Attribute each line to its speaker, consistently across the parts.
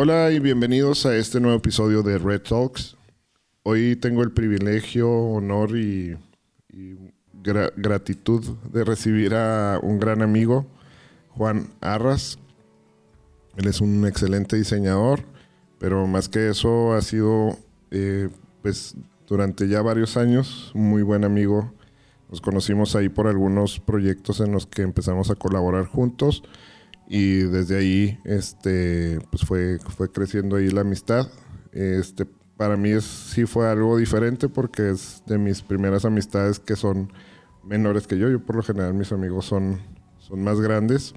Speaker 1: Hola y bienvenidos a este nuevo episodio de Red Talks. Hoy tengo el privilegio, honor y, gratitud de recibir a un gran amigo, Juan Arras. Él es un excelente diseñador, pero más que eso ha sido, eh, pues, durante ya varios años, un muy buen amigo. Nos conocimos ahí por algunos proyectos en los que empezamos a colaborar juntos y desde ahí este pues fue fue creciendo ahí la amistad. Este para mí es, sí fue algo diferente porque es de mis primeras amistades que son menores que yo. Yo por lo general mis amigos son son más grandes.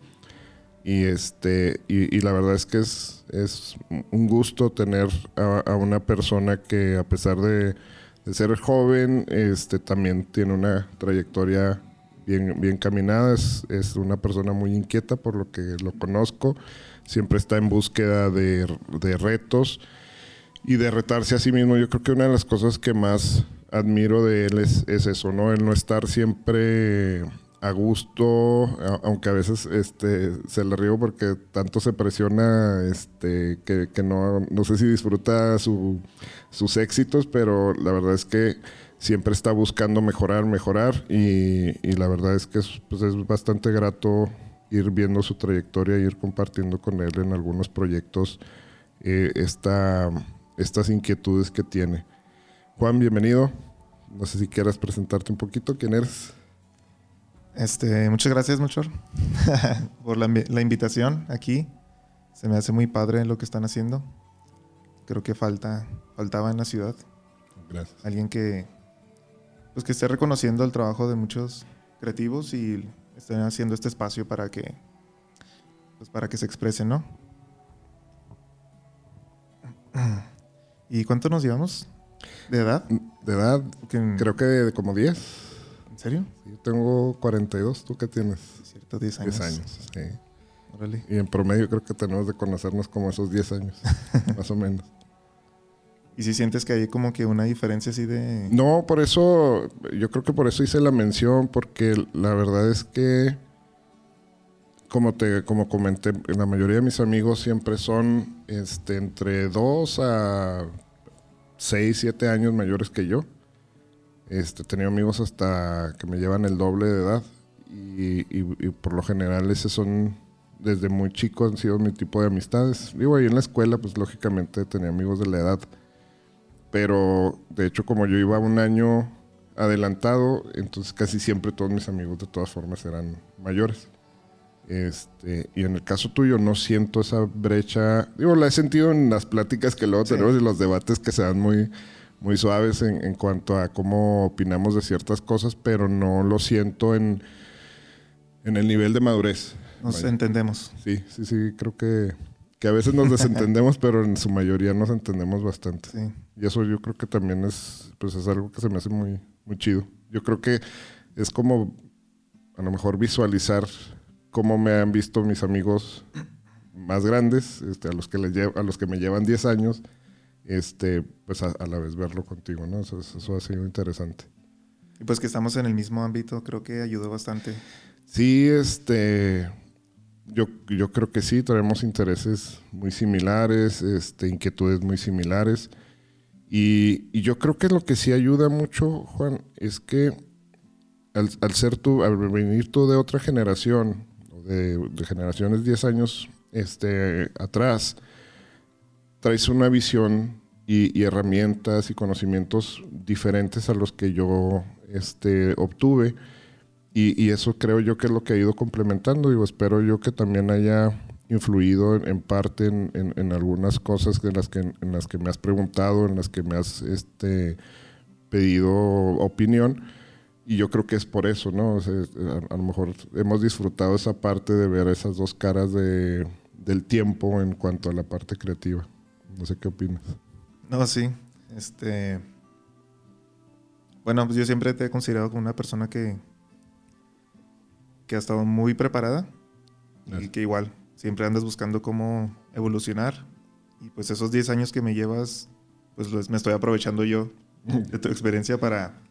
Speaker 1: Y este y, la verdad es que es, es un gusto tener a, una persona que a pesar de, de ser joven este también tiene una trayectoria bien, bien caminada, es, es, una persona muy inquieta por lo que lo conozco, siempre está en búsqueda de, de, retos y de retarse a sí mismo. Yo creo que una de las cosas que más admiro de él es, es eso, ¿no? El no estar siempre a gusto, aunque a veces este, se le río porque tanto se presiona este, que, que no, no sé si disfruta su, sus éxitos, pero la verdad es que siempre está buscando mejorar, mejorar y, la verdad es que es, pues es bastante grato ir viendo su trayectoria ir compartiendo con él en algunos proyectos eh, estas inquietudes que tiene. Juan, bienvenido. No sé si quieras presentarte un poquito. ¿Quién eres?
Speaker 2: Este, muchas gracias, Muchor, por la, la, invitación aquí. Se me hace muy padre lo que están haciendo. Creo que falta, faltaba en la ciudad. Gracias. Alguien que pues que esté reconociendo el trabajo de muchos creativos y estén haciendo este espacio para que pues para que se expresen, ¿no? ¿Y cuánto nos llevamos de edad?
Speaker 1: De edad, creo que de como 10.
Speaker 2: ¿En serio?
Speaker 1: yo tengo 42, ¿tú qué tienes?
Speaker 2: cierto, 10 años.
Speaker 1: 10 años, sí. Y en promedio creo que tenemos de conocernos como esos 10 años, más o menos.
Speaker 2: ¿Y si sientes que hay como que una diferencia así de...?
Speaker 1: No, por eso, yo creo que por eso hice la mención, porque la verdad es que, como te como comenté, la mayoría de mis amigos siempre son este, entre 2 a 6, 7 años mayores que yo. Este, he tenido amigos hasta que me llevan el doble de edad y, y por lo general esos son desde muy chico han sido mi tipo de amistades. Digo, ahí en la escuela, pues lógicamente tenía amigos de la edad pero de hecho como yo iba un año adelantado, entonces casi siempre todos mis amigos de todas formas eran mayores. Este, y en el caso tuyo no siento esa brecha, digo, la he sentido en las pláticas que luego tenemos y los debates que se dan muy, muy suaves en, en, cuanto a cómo opinamos de ciertas cosas, pero no lo siento en, en el nivel de madurez.
Speaker 2: Nos entendemos.
Speaker 1: Sí, sí, sí, creo que, que a veces nos desentendemos, pero en su mayoría nos entendemos bastante. Sí. Y eso yo creo que también es, pues es algo que se me hace muy, muy chido. Yo creo que es como a lo mejor visualizar cómo me han visto mis amigos más grandes, este, a, los que les a los que me llevan 10 años, este, pues a, la vez verlo contigo, ¿no? Eso, eso, ha sido interesante.
Speaker 2: Y pues que estamos en el mismo ámbito, creo que ayudó bastante.
Speaker 1: Sí, este, yo, yo creo que sí, tenemos intereses muy similares, este, inquietudes muy similares. Y, yo creo que lo que sí ayuda mucho, Juan, es que al, ser tú, al venir tú de otra generación, de, de generaciones 10 años este, atrás, traes una visión y, herramientas y conocimientos diferentes a los que yo este, obtuve. Y, y, eso creo yo que es lo que ha ido complementando. Digo, espero yo que también haya influido en, parte en, algunas cosas en las, que, en las que me has preguntado, en las que me has este, pedido opinión. Y yo creo que es por eso, ¿no? a, lo mejor hemos disfrutado esa parte de ver esas dos caras de, del tiempo en cuanto a la parte creativa. No sé qué opinas.
Speaker 2: No, sí. Este. Bueno, pues yo siempre te he considerado como una persona que, que ha estado muy preparada y que igual siempre andas buscando cómo evolucionar. Y pues esos 10 años que me llevas, pues me estoy aprovechando yo de tu experiencia para,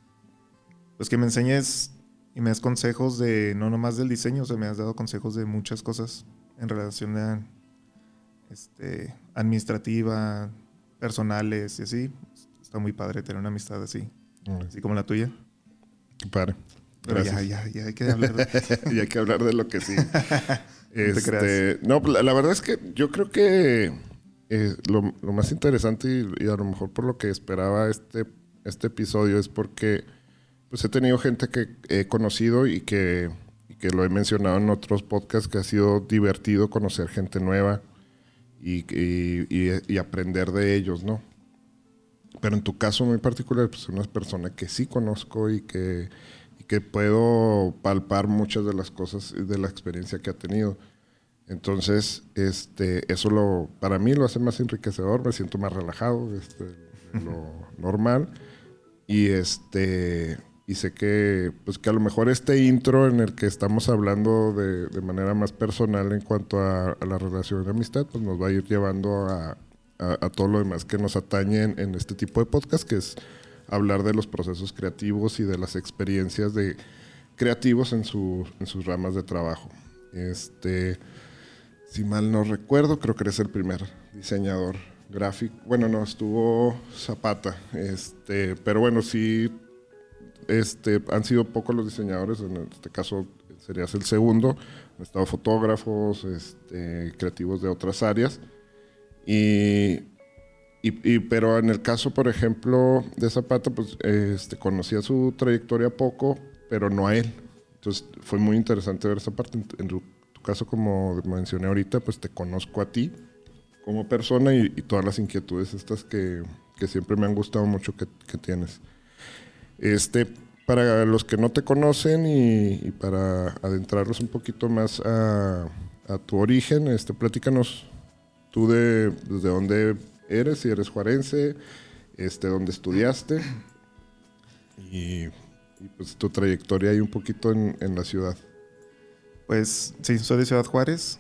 Speaker 2: pues que me enseñes y me das consejos de, no nomás del diseño, o sea, me has dado consejos de muchas cosas en relación a, este, administrativa, personales y así. Está muy padre tener una amistad así,
Speaker 1: Mm,
Speaker 2: así como la tuya.
Speaker 1: qué padre.
Speaker 2: Pero ya, ya, ya hay que hablar de...
Speaker 1: y hay que hablar de lo que sí.
Speaker 2: te
Speaker 1: Este, no, la, la verdad es que yo creo que eh, lo, lo más interesante y, y a lo mejor por lo que esperaba este, este episodio es porque pues he tenido gente que he conocido y que, y que lo he mencionado en otros podcasts que ha sido divertido conocer gente nueva y, y- aprender de ellos, ¿no? Pero en tu caso muy particular, pues una persona que sí conozco y que, que puedo palpar muchas de las cosas de la experiencia que ha tenido. Entonces, este, eso lo, para mí lo hace más enriquecedor, me siento más relajado, este, de lo normal. Y este, y sé que, pues que a lo mejor este intro en el que estamos hablando de, de manera más personal en cuanto a, a la relación de amistad, pues nos va a ir llevando a, a- a todo lo demás que nos atañe en, en este tipo de podcast, que es hablar de los procesos creativos y de las experiencias de creativos en, su- en sus ramas de trabajo. Este, si mal no recuerdo, creo que eres el primer diseñador gráfico. Bueno, no, estuvo Zapata. Este, pero bueno, sí, este, han sido pocos los diseñadores. En este caso serías el segundo. Han estado fotógrafos, este, creativos de otras áreas. Y, y- y- pero en el caso, por ejemplo, de Zapata, pues este, conocía su trayectoria poco, pero no a él. Entonces fue muy interesante ver esa parte. En, tu, tu caso, como mencioné ahorita, pues te conozco a ti como persona y, y todas las inquietudes estas que, que siempre me han gustado mucho que, que tienes. Este, para los que no te conocen y, y para adentrarlos un poquito más a, a tu origen, este, platícanos tú de desde dónde eres, si eres juarense, este, dónde estudiaste y, y, pues tu trayectoria ahí un poquito en, en la ciudad.
Speaker 2: Pues sí, soy de Ciudad Juárez,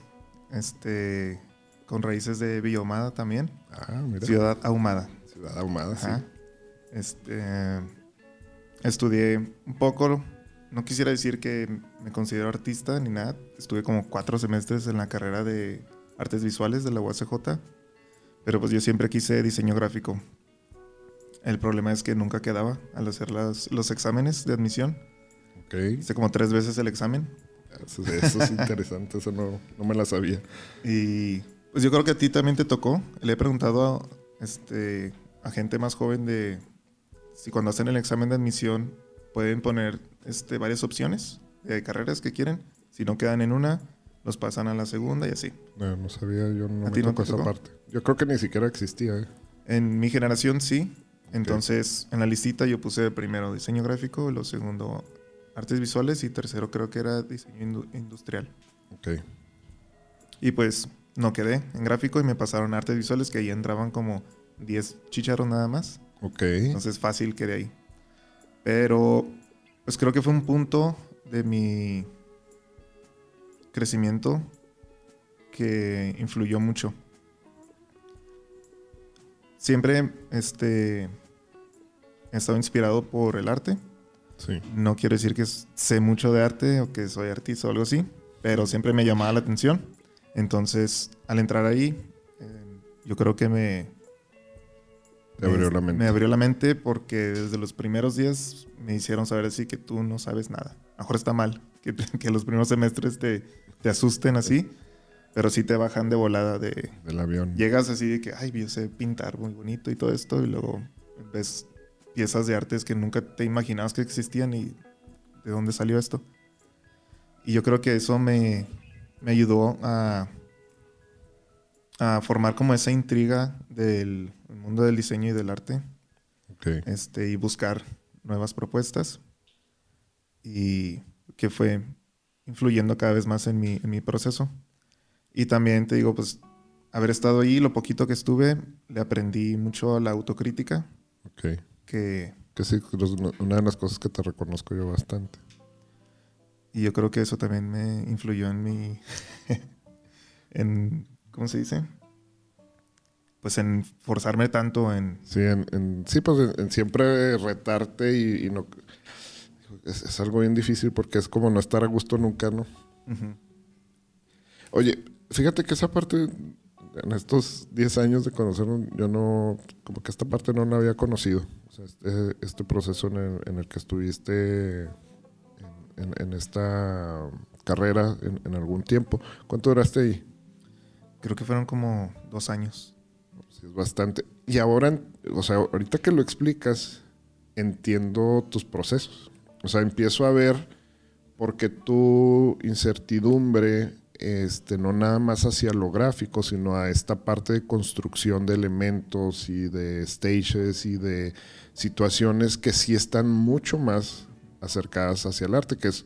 Speaker 2: este, con raíces de Villahumada también.
Speaker 1: Ah, mira.
Speaker 2: Ciudad Ahumada.
Speaker 1: Ciudad ahumada, sí.
Speaker 2: Este, estudié un poco, no quisiera decir que me considero artista ni nada. Estuve como cuatro semestres en la carrera de artes visuales de la UACJ, pero pues yo siempre quise diseño gráfico. El problema es que nunca quedaba al hacer las- los exámenes de admisión.
Speaker 1: Ok.
Speaker 2: Hice como tres veces el examen
Speaker 1: Eso, eso es interesante, eso no, no me la sabía.
Speaker 2: Y pues yo creo que a ti también te tocó. Le he preguntado a, este, a gente más joven de si cuando hacen el examen de admisión pueden poner este, varias opciones de carreras que quieren. Si no quedan en una, los pasan a la segunda y así.
Speaker 1: No, no sabía, yo no
Speaker 2: ¿A
Speaker 1: me
Speaker 2: no
Speaker 1: tocó esa parte. Yo creo que ni siquiera existía, ¿eh?
Speaker 2: En mi generación sí. Entonces en la listita yo puse primero diseño gráfico, lo segundo artes visuales y tercero creo que era diseño indu- industrial.
Speaker 1: Ok.
Speaker 2: Y pues no quedé en gráfico y me pasaron artes visuales que ahí entraban como 10 chicharros nada más.
Speaker 1: Ok.
Speaker 2: Entonces fácil quedé ahí. Pero pues creo que fue un punto de mi crecimiento que influyó mucho. Siempre este, he estado inspirado por el arte.
Speaker 1: Sí.
Speaker 2: No quiero decir que sé mucho de arte o que soy artista o algo así, pero siempre me llamaba la atención. Entonces, al entrar ahí, eh, yo creo que me,
Speaker 1: Te abrió la mente.
Speaker 2: me abrió la mente porque desde los primeros días me hicieron saber así que tú no sabes nada. A lo mejor está mal que, que los primeros semestres te, te asusten así, pero sí te bajan de volada de...
Speaker 1: Del avión.
Speaker 2: Llegas así de que, ay, yo sé pintar muy bonito y todo esto, y luego ves piezas de artes que nunca te imaginabas que existían y de dónde salió esto. Y yo creo que eso me, me ayudó a, a formar como esa intriga del mundo del diseño y del arte
Speaker 1: Ok.
Speaker 2: este, y buscar nuevas propuestas. Y que fue influyendo cada vez más en mi, en mi proceso. Y también te digo, pues, haber estado ahí, lo poquito que estuve, le aprendí mucho a la autocrítica,
Speaker 1: Ok.
Speaker 2: que,
Speaker 1: Que sí, una de las cosas que te reconozco yo bastante.
Speaker 2: y yo creo que eso también me influyó en mi, en, ¿cómo se dice? Pues en forzarme tanto en,
Speaker 1: Sí, en, en- sí pues en, en siempre retarte y, y no... Es, es algo bien difícil porque es como no estar a gusto nunca, ¿no? Oye, fíjate que esa parte en estos 10 años de conocernos, yo no, como que esta parte no la había conocido. O sea, este, este proceso en el, en el, que estuviste en, en, esta carrera en, algún tiempo. ¿Cuánto duraste ahí?
Speaker 2: Creo que fueron como dos años.
Speaker 1: Sí, es bastante. Y ahora, o sea, ahorita que lo explicas, entiendo tus procesos. O sea, empiezo a ver porque tu incertidumbre este, no nada más hacia lo gráfico, sino a esta parte de construcción de elementos y de stages y de situaciones que sí están mucho más acercadas hacia el arte, que es,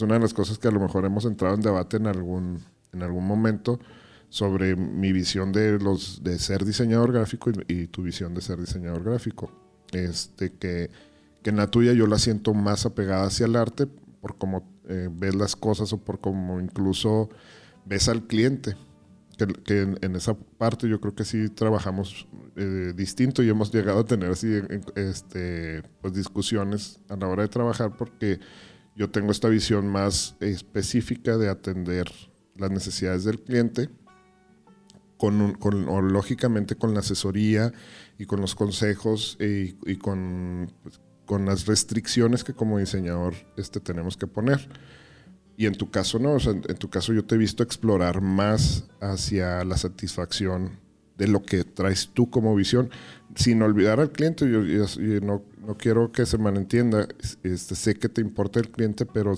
Speaker 1: una de las cosas que a lo mejor hemos entrado en debate en algún, en algún momento sobre mi visión de los de ser diseñador gráfico y, tu visión de ser diseñador gráfico. Este que, que en la tuya yo la siento más apegada hacia el arte por cómo eh, ves las cosas o por cómo incluso ves al cliente. Que, en, esa parte yo creo que sí trabajamos eh, distinto y hemos llegado a tener así este, pues discusiones a la hora de trabajar porque yo tengo esta visión más específica de atender las necesidades del cliente con, con o lógicamente con la asesoría y con los consejos y, con, pues, con las restricciones que como diseñador este, tenemos que poner. Y en tu caso no, o sea, en, tu caso yo te he visto explorar más hacia la satisfacción de lo que traes tú como visión, sin olvidar al cliente. Yo, no, no, quiero que se malentienda, este, sé que te importa el cliente, pero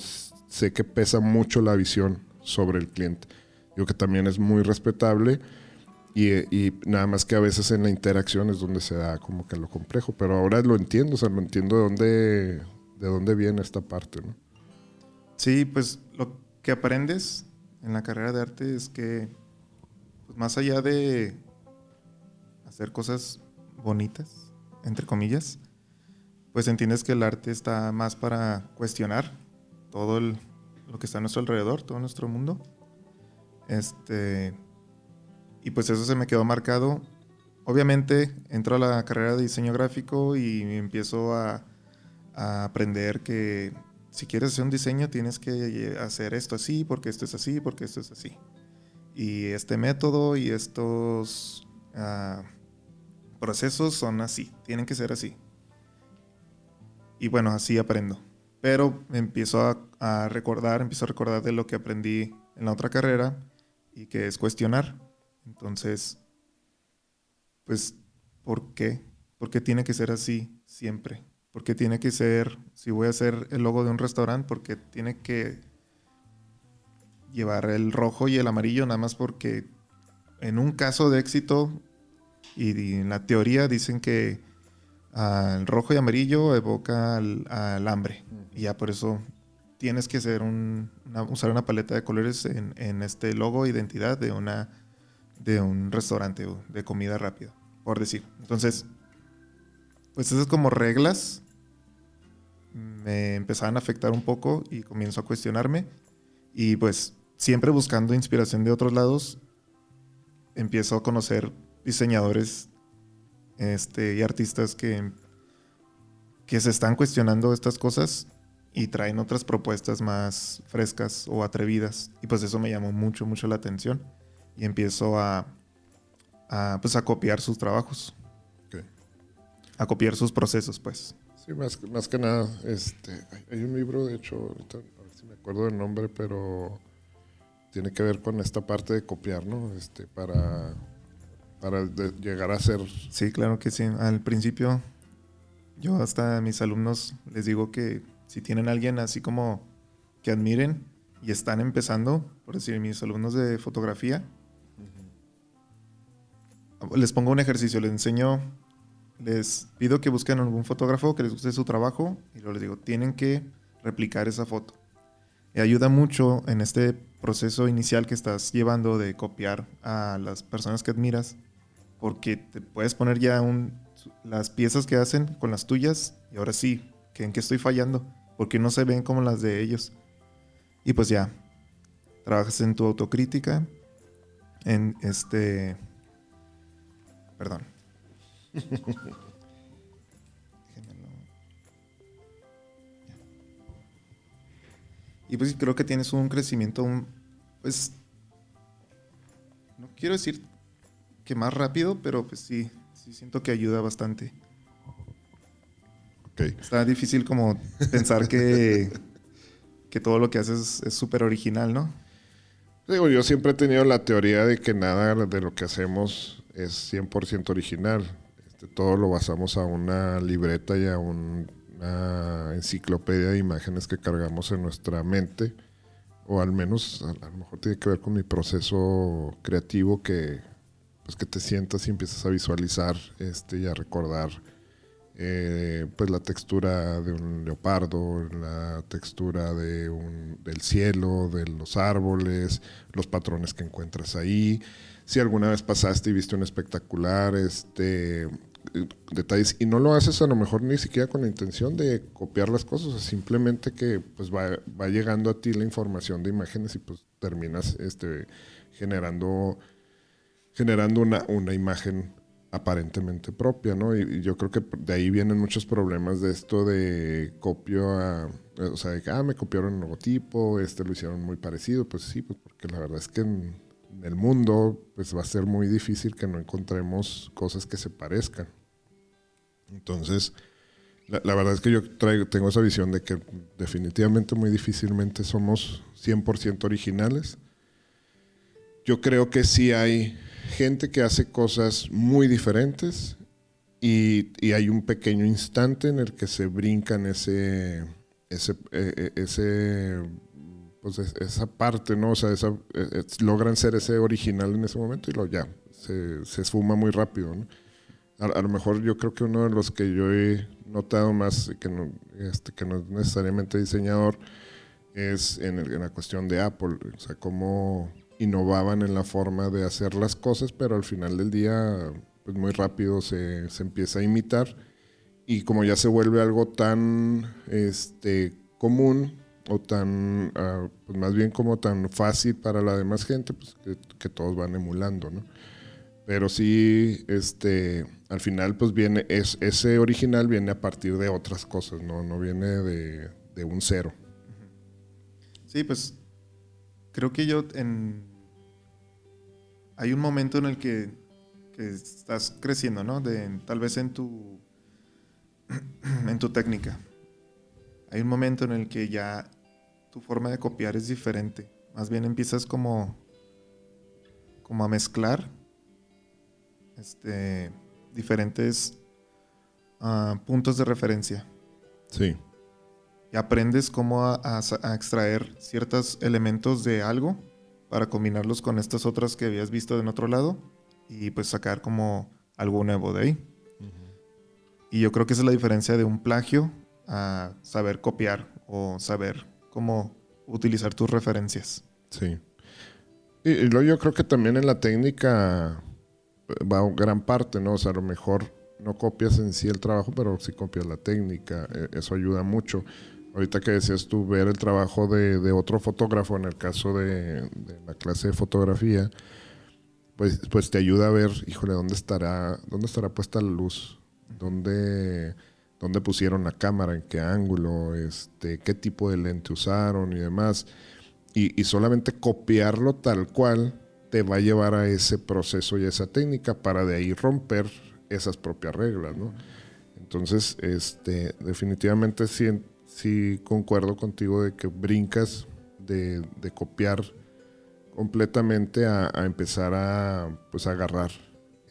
Speaker 1: sé que pesa mucho la visión sobre el cliente. Yo que también es muy respetable y, nada más que a veces en la interacción es donde se da como que lo complejo, pero ahora lo entiendo, o sea, lo entiendo de dónde, de dónde viene esta parte, ¿no?
Speaker 2: Sí, pues lo que aprendes en la carrera de arte es que, pues más allá de hacer cosas bonitas, entre comillas, pues entiendes que el arte está más para cuestionar todo lo que está a nuestro alrededor, todo nuestro mundo. Este, y pues eso se me quedó marcado. Obviamente entro a la carrera de diseño gráfico y empiezo a aprender que si quieres hacer un diseño tienes que hacer esto así, porque esto es así, porque esto es así. Y este método y estos ah, procesos son así, tienen que ser así. Y bueno, así aprendo. Pero empiezo a, a recordar, empiezo a recordar de lo que aprendí en la otra carrera y que es cuestionar. Entonces, pues, ¿por qué? ¿Por qué tiene que ser así siempre? porque tiene que ser, si voy a hacer el logo de un restaurante, porque tiene que llevar el rojo y el amarillo, nada más porque en un caso de éxito, y, en la teoría dicen que el rojo y amarillo evoca al, hambre, y ya por eso tienes que un, usar una paleta de colores en, en, este logo identidad de, una, de un restaurante de comida rápida, por decir. Entonces, pues esas como reglas me empezaban a afectar un poco y comienzo a cuestionarme. Y pues siempre buscando inspiración de otros lados, empiezo a conocer diseñadores este, y artistas que, que se están cuestionando estas cosas y traen otras propuestas más frescas o atrevidas. Y pues eso me llamó mucho, mucho la atención. Y empiezo a, a pues a copiar sus trabajos. A copiar sus procesos, pues.
Speaker 1: Sí, más, más que nada, este, hay un libro, de hecho, a ver si me acuerdo del nombre, pero tiene que ver con esta parte de copiar, ¿no? Este, para, para llegar a ser...
Speaker 2: Sí, claro que sí. Al principio, yo hasta a mis alumnos les digo que si tienen a alguien así como que admiren y están empezando, por decir, mis alumnos de fotografía, les pongo un ejercicio, les enseño les pido que busquen algún fotógrafo que les guste su trabajo y luego les digo, tienen que replicar esa foto. Y ayuda mucho en este proceso inicial que estás llevando de copiar a las personas que admiras, porque te puedes poner ya un, las piezas que hacen con las tuyas y ahora sí, que ¿en qué estoy fallando? Porque no se ven como las de ellos. Y pues ya, trabajas en tu autocrítica, en este... Perdón y pues creo que tienes un crecimiento, pues, no quiero decir que más rápido, pero pues sí, sí siento que ayuda bastante.
Speaker 1: Okay.
Speaker 2: Está difícil como pensar que, que todo lo que haces es súper original, ¿no?
Speaker 1: Digo, yo siempre he tenido la teoría de que nada de lo que hacemos es 100% original. Este, todo lo basamos a una libreta y a una enciclopedia de imágenes que cargamos en nuestra mente. O al menos, a, lo mejor tiene que ver con mi proceso creativo que, pues que te sientas y empiezas a visualizar este, y a recordar eh, pues la textura de un leopardo, la textura de un, del cielo, de los árboles, los patrones que encuentras ahí. Si alguna vez pasaste y viste un espectacular, este, detalles y no lo haces a lo mejor ni siquiera con la intención de copiar las cosas, simplemente que pues va, va, llegando a ti la información de imágenes y pues terminas este, generando, generando una, una imagen aparentemente propia, ¿no? Y, yo creo que de ahí vienen muchos problemas de esto de copio a, o sea, de que, ah, me copiaron el logotipo, este lo hicieron muy parecido, pues sí, pues porque la verdad es que en el mundo pues va a ser muy difícil que no encontremos cosas que se parezcan. Entonces, la, verdad es que yo traigo, tengo esa visión de que definitivamente muy difícilmente somos 100% originales. Yo creo que sí hay gente que hace cosas muy diferentes y, hay un pequeño instante en el que se brincan ese, ese, e, e, ese pues esa parte, ¿no? O sea, e, logran ser ese original en ese momento y lo ya, se, se esfuma muy rápido, ¿no? a, lo mejor yo creo que uno de los que yo he notado más, que no, este, que no es necesariamente diseñador, es en, la cuestión de Apple, o sea, cómo innovaban en la forma de hacer las cosas, pero al final del día, pues muy rápido se, se empieza a imitar y como ya se vuelve algo tan este, común o tan, ah, pues más bien como tan fácil para la demás gente, pues que, que todos van emulando, ¿no? Pero sí, este, al final, pues viene, es, ese original viene a partir de otras cosas, no, no viene de, un cero.
Speaker 2: Sí, pues creo que yo en... Hay un momento en el que, estás creciendo, ¿no? De, tal vez en tu, en tu técnica. Hay un momento en el que ya tu forma de copiar es diferente. Más bien empiezas como, como a mezclar este, diferentes ah, puntos de referencia.
Speaker 1: Sí.
Speaker 2: Y aprendes cómo a, extraer ciertos elementos de algo para combinarlos con estas otras que habías visto en otro lado y pues sacar como algo nuevo de ahí. Y yo creo que esa es la diferencia de un plagio a saber copiar o saber cómo utilizar tus referencias.
Speaker 1: Sí. Y, y luego yo creo que también en la técnica va gran parte, ¿no? O sea, a lo mejor no copias en sí el trabajo, pero sí copias la técnica. E, eso ayuda mucho. Ahorita que decías tú ver el trabajo de, otro fotógrafo, en el caso de, la clase de fotografía, pues, pues te ayuda a ver, híjole, ¿dónde estará, dónde estará puesta la luz? ¿Dónde, dónde pusieron la cámara? ¿En qué ángulo? Este, ¿Qué tipo de lente usaron y demás? Y, y solamente copiarlo tal cual te va a llevar a ese proceso y a esa técnica para de ahí romper esas propias reglas, ¿no? Entonces, este, definitivamente sí, sí concuerdo contigo de que brincas de, copiar completamente a, empezar a pues agarrar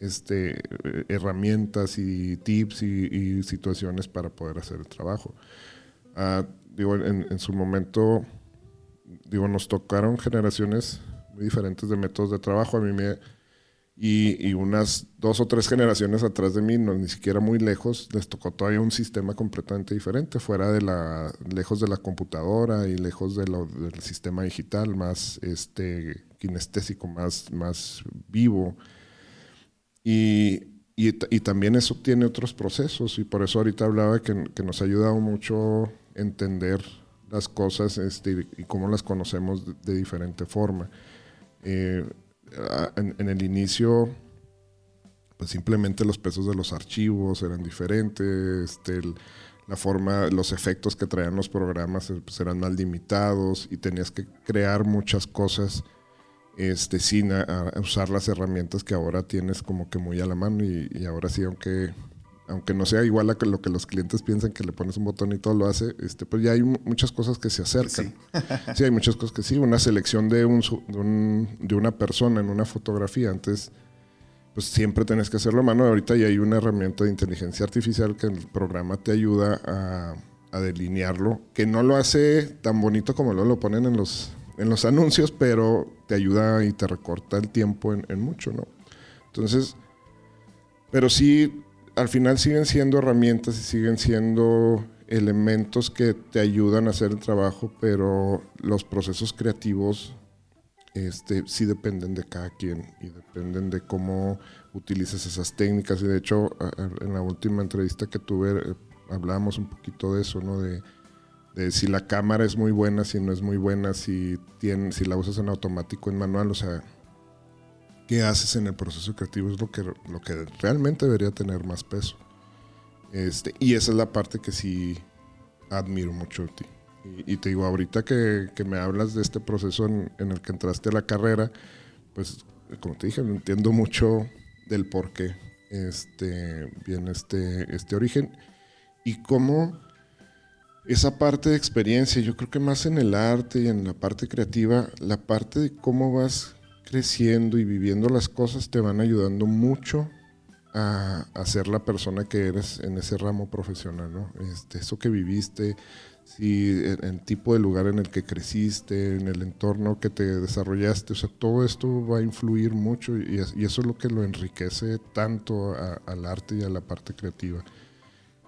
Speaker 1: este, herramientas y tips y, situaciones para poder hacer el trabajo. Ah, digo, en, en, su momento, digo, nos tocaron generaciones diferentes de métodos de trabajo. A mí me... Y, unas dos o tres generaciones atrás de mí, no, ni siquiera muy lejos, les tocó todavía un sistema completamente diferente, fuera de la, lejos de la computadora y lejos de del sistema digital, más este, kinestésico, más, más vivo. Y, y, también eso tiene otros procesos, y por eso ahorita hablaba que, que nos ha ayudado mucho entender las cosas este, y cómo las conocemos de diferente forma. Eh, en, el inicio, pues simplemente los pesos de los archivos eran diferentes, este, la forma, los efectos que traían los programas eh, pues eran más limitados y tenías que crear muchas cosas este, sin usar las herramientas que ahora tienes como que muy a la mano y, ahora sí, aunque, aunque no sea igual a lo que los clientes piensan que le pones un botón y todo lo hace, este, pues ya hay muchas cosas que se acercan. Sí, hay muchas cosas que sí, una selección de, un, de, una persona en una fotografía, antes pues siempre tenés que hacerlo a mano, ahorita ya hay una herramienta de inteligencia artificial que el programa te ayuda a, a delinearlo, que no lo hace tan bonito como lo, lo ponen en los en los anuncios, pero te ayuda y te recorta el tiempo en, mucho, ¿no? Entonces, pero sí, al final siguen siendo herramientas y siguen siendo elementos que te ayudan a hacer el trabajo, pero los procesos creativos este, sí dependen de cada quien y dependen de cómo utilizas esas técnicas. Y de hecho, en la última entrevista que tuve, eh, hablábamos un poquito de eso, ¿no? De, si la cámara es muy buena, si no es muy buena, si, tiene, si la usas en automático, en manual, o sea, qué haces en el proceso creativo es lo que, lo que realmente debería tener más peso. Este, y esa es la parte que sí admiro mucho de ti. Y, te digo, ahorita que, que, me hablas de este proceso en, en, el que entraste a la carrera, pues como te dije, entiendo mucho del por qué este, viene este, este origen y cómo esa parte de experiencia, yo creo que más en el arte y en la parte creativa, la parte de cómo vas creciendo y viviendo las cosas te van ayudando mucho a, ser la persona que eres en ese ramo profesional, ¿no? Este, eso que viviste, si el, tipo de lugar en el que creciste, en el entorno que te desarrollaste, o sea, todo esto va a influir mucho y, eso es lo que lo enriquece tanto al arte y a la parte creativa.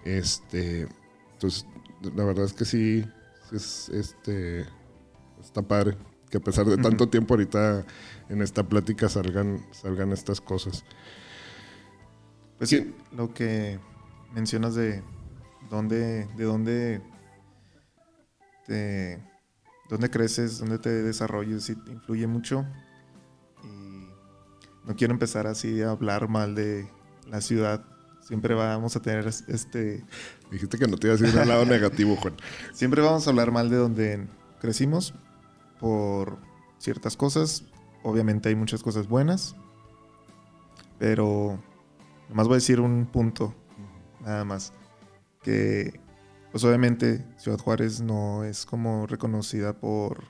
Speaker 1: Este, entonces, la verdad es que sí, es, este, está padre que a pesar de tanto tiempo ahorita en esta plática salgan, salgan estas cosas.
Speaker 2: Pues sí, lo que mencionas de dónde, de dónde te, dónde creces, dónde te desarrolles, sí, influye mucho. Y no quiero empezar así a hablar mal de la ciudad. Siempre vamos a tener este
Speaker 1: Dijiste que no te ibas a ir al lado negativo, Juan.
Speaker 2: Siempre vamos a hablar mal de donde crecimos por ciertas cosas. Obviamente hay muchas cosas buenas. Pero nomás voy a decir un punto, nada más. Que, pues obviamente Ciudad Juárez no es como reconocida por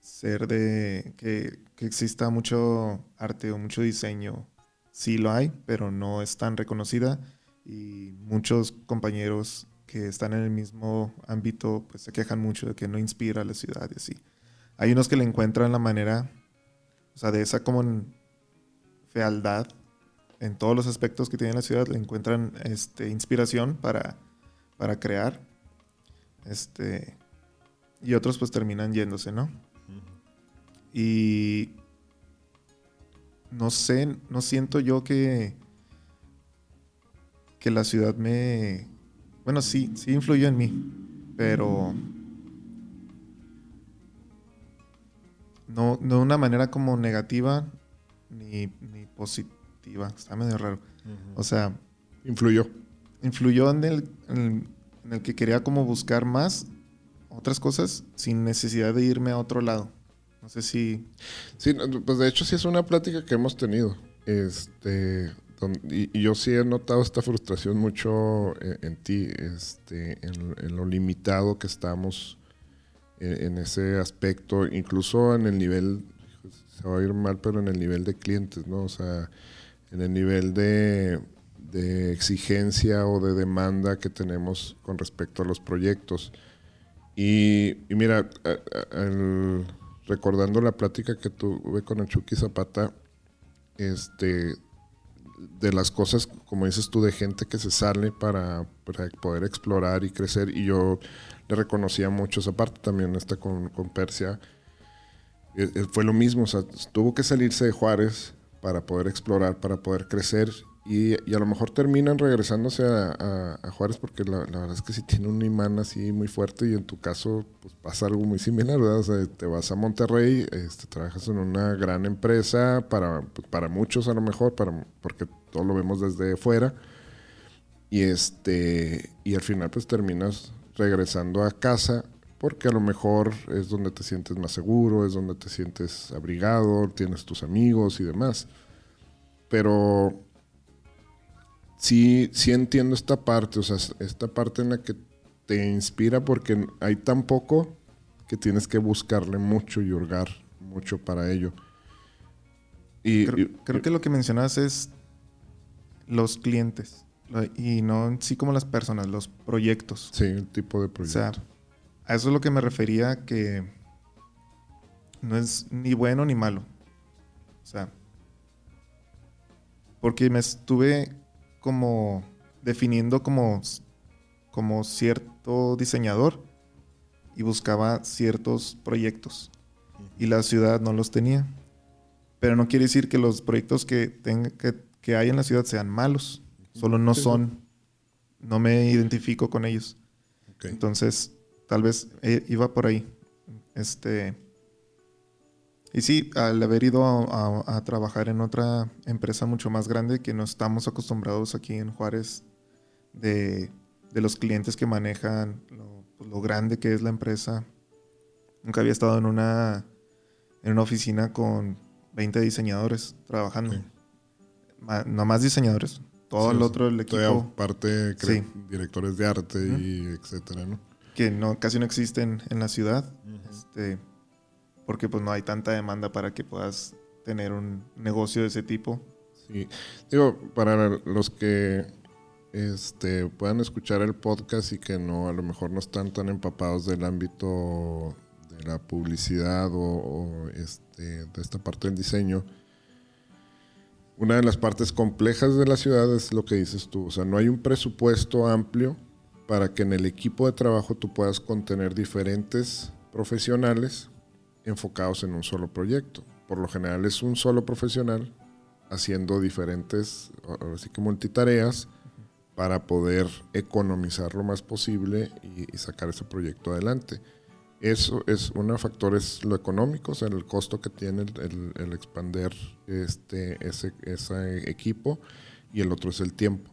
Speaker 2: ser de que, que exista mucho arte o mucho diseño. Sí lo hay, pero no es tan reconocida y muchos compañeros que están en el mismo ámbito pues se quejan mucho de que no inspira a la ciudad y así. Hay unos que le encuentran la manera, o sea, de esa como fealdad en todos los aspectos que tiene la ciudad, le encuentran este, inspiración para, para crear. Este, y otros pues terminan yéndose, ¿no? Y no sé, no siento yo que que la ciudad me... Bueno, sí, sí influyó en mí, pero... No, no de una manera como negativa ni, positiva. Está medio raro. O sea...
Speaker 1: Influyó.
Speaker 2: Influyó en el, en el que quería como buscar más otras cosas sin necesidad de irme a otro lado. No sé si...
Speaker 1: Sí, pues de hecho sí es una plática que hemos tenido. Este, y, yo sí he notado esta frustración mucho en, ti, este, en, lo limitado que estamos en, ese aspecto, incluso en el nivel, se va a ir mal, pero en el nivel de clientes, ¿no? O sea, en el nivel de, exigencia o de demanda que tenemos con respecto a los proyectos. Y, mira, recordando la plática que tuve con el Chucky Zapata, este, de las cosas, como dices tú, de gente que se sale para, poder explorar y crecer. Y yo le reconocía mucho esa parte también, esta con, con Persia. Eh, eh, fue lo mismo, tuvo que salirse de Juárez para poder explorar, para poder crecer y, a lo mejor terminan regresándose a, Juárez porque la, verdad es que si tiene un imán así muy fuerte y en tu caso pues pasa algo muy similar, ¿verdad? O sea, te vas a Monterrey, este, trabajas en una gran empresa, para, pues, para muchos a lo mejor, para, porque todo lo vemos desde fuera, y, este, y al final pues terminas regresando a casa porque a lo mejor es donde te sientes más seguro, es donde te sientes abrigado, tienes tus amigos y demás. Pero sí, sí entiendo esta parte, o sea, esta parte en la que te inspira porque hay tan poco que tienes que buscarle mucho y hurgar mucho para ello.
Speaker 2: Y, creo, que lo que mencionas es los clientes y no sí como las personas, los proyectos.
Speaker 1: Sí, el tipo de proyecto. O sea,
Speaker 2: a eso es lo que me refería que no es ni bueno ni malo. O sea, porque me estuve como definiendo como, como cierto diseñador y buscaba ciertos proyectos y la ciudad no los tenía. Pero no quiere decir que los proyectos que, tenga, que, hay en la ciudad sean malos, solo no son, no me identifico con ellos. Entonces, tal vez eh, iba por ahí. Este, y sí, al haber ido a, trabajar en otra empresa mucho más grande que no estamos acostumbrados aquí en Juárez de, los clientes que manejan, pues, lo, grande que es la empresa. Nunca había estado en una, en una oficina con 20 diseñadores trabajando. no más diseñadores, todo el otro el equipo.
Speaker 1: parte directores de arte y etcétera, ¿no?
Speaker 2: Que no, casi no existen en la ciudad. Este porque pues no hay tanta demanda para que puedas tener un negocio de ese tipo.
Speaker 1: Sí, digo, para los que este, puedan escuchar el podcast y que no, a lo mejor no están tan empapados del ámbito de la publicidad o, este, de esta parte del diseño, una de las partes complejas de la ciudad es lo que dices tú, o sea, no hay un presupuesto amplio para que en el equipo de trabajo tú puedas contener diferentes profesionales enfocados en un solo proyecto. Por lo general es un solo profesional haciendo diferentes, así que multitareas, para poder economizar lo más posible y, sacar ese proyecto adelante. Eso es uno de los factores lo económico, o el costo que tiene el, el, expander este, ese, equipo, y el otro es el tiempo,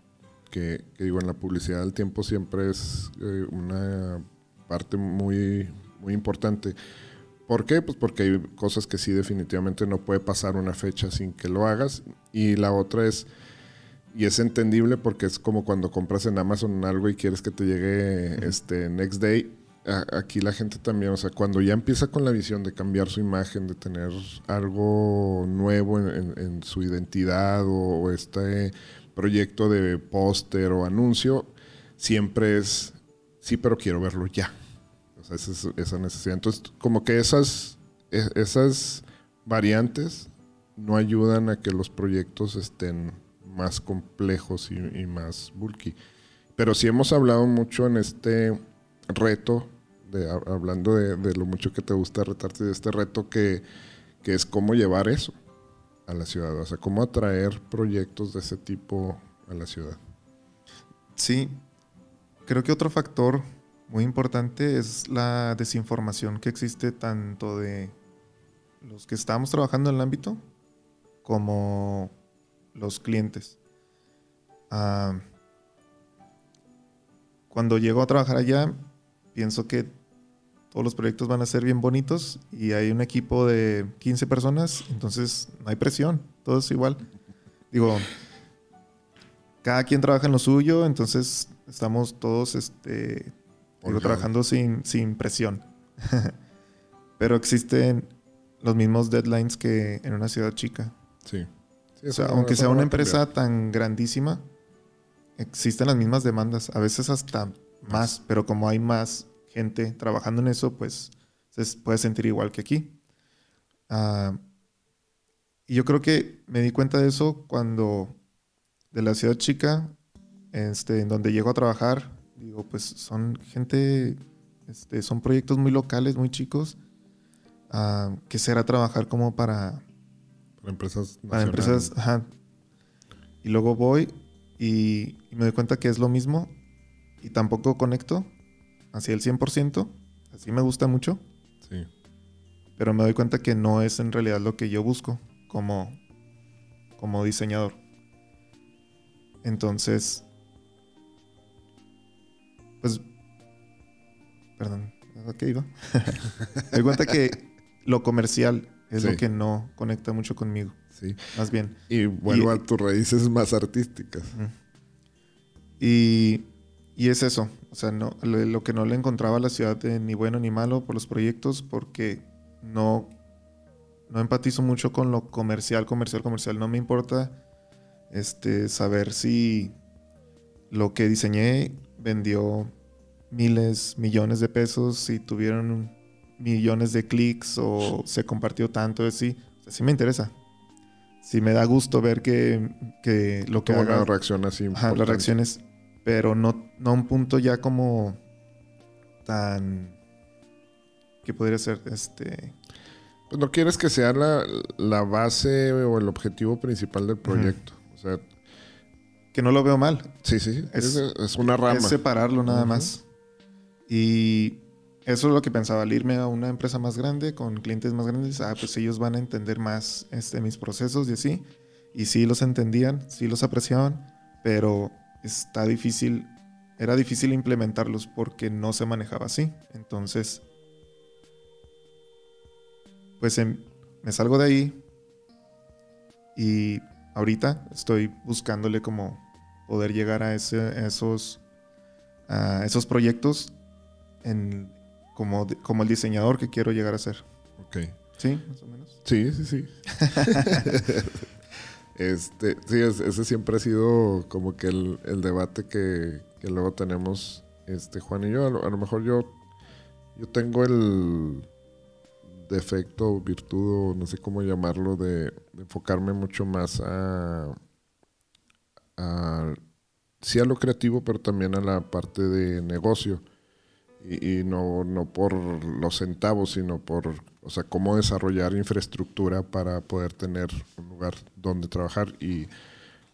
Speaker 1: que, digo, en la publicidad el tiempo siempre es eh, una parte muy, muy importante. ¿Por qué? Pues porque hay cosas que sí definitivamente no puede pasar una fecha sin que lo hagas. Y la otra es, y es entendible porque es como cuando compras en Amazon algo y quieres que te llegue este next day. aquí la gente también, o sea, cuando ya empieza con la visión de cambiar su imagen, de tener algo nuevo en, su identidad o este proyecto de póster o anuncio, siempre es, sí, pero quiero verlo ya esa, esa necesidad. Entonces, como que esas, e, esas variantes no ayudan a que los proyectos estén más complejos y, más bulky. Pero sí hemos hablado mucho en este reto, de, hablando de, lo mucho que te gusta retarte de este reto, que, que es cómo llevar eso a la ciudad, o sea, cómo atraer proyectos de ese tipo a la ciudad.
Speaker 2: Sí, creo que otro factor muy importante es la desinformación que existe tanto de los que estamos trabajando en el ámbito como los clientes. Ah, cuando llego a trabajar allá, pienso que todos los proyectos van a ser bien bonitos y hay un equipo de 15 personas, entonces no hay presión, todo es igual. Digo, cada quien trabaja en lo suyo, entonces estamos todos este, Digo, trabajando sin, sin presión. Pero existen los mismos deadlines que en una ciudad chica.
Speaker 1: Sí.
Speaker 2: aunque sea una empresa tan grandísima, existen las mismas demandas, a veces hasta más, pero como hay más gente trabajando en eso, pues se puede sentir igual que aquí. Ah, y yo creo que me di cuenta de eso cuando de la ciudad chica, este, en donde llego a trabajar, Digo, pues son gente, este, son proyectos muy locales, muy chicos, uh, que será trabajar como para...
Speaker 1: Para empresas.
Speaker 2: Para empresas, ajá. Y luego voy y, me doy cuenta que es lo mismo y tampoco conecto hacia el 100%. Así me gusta mucho.
Speaker 1: Sí.
Speaker 2: Pero me doy cuenta que no es en realidad lo que yo busco como, como diseñador. Entonces, pues, perdón, ¿a qué iba? me cuenta que lo comercial es lo que no conecta mucho conmigo. Sí. Más bien.
Speaker 1: Y vuelvo a tus raíces más artísticas.
Speaker 2: Y, y, es eso. O sea, no, lo que no le encontraba a la ciudad ni bueno ni malo por los proyectos, porque no, no empatizo mucho con lo comercial, comercial, comercial. No me importa este, saber si lo que diseñé vendió miles, millones de pesos, si tuvieron millones de clics o se compartió tanto, así. O sí me interesa. Sí me da gusto ver que, que lo que
Speaker 1: haga... una reacción así.
Speaker 2: Ajá, las reacciones, pero no, no un punto ya como tan... ¿Qué podría ser? Este...
Speaker 1: Pues no quieres que sea la, base o el objetivo principal del proyecto. O sea...
Speaker 2: Que no lo veo mal.
Speaker 1: Sí, sí. Es, es una rama. Es
Speaker 2: separarlo nada más. Y eso es lo que pensaba, al irme a una empresa más grande, con clientes más grandes, ah, pues ellos van a entender más este, mis procesos y así. Y sí los entendían, sí los apreciaban, pero está difícil, era difícil implementarlos porque no se manejaba así. Entonces, pues em, me salgo de ahí y ahorita estoy buscándole como poder llegar a, ese, esos, a esos proyectos en, como, como el diseñador que quiero llegar a ser.
Speaker 1: Ok.
Speaker 2: ¿Sí? Más o menos.
Speaker 1: Sí, sí, sí. este, sí, ese siempre ha sido como que el, debate que, luego tenemos este, Juan y yo. A lo, mejor yo, yo tengo el defecto, virtud, o no sé cómo llamarlo, de, enfocarme mucho más a, a, sí a lo creativo, pero también a la parte de negocio y, no, no, por los centavos, sino por, o sea, cómo desarrollar infraestructura para poder tener un lugar donde trabajar. Y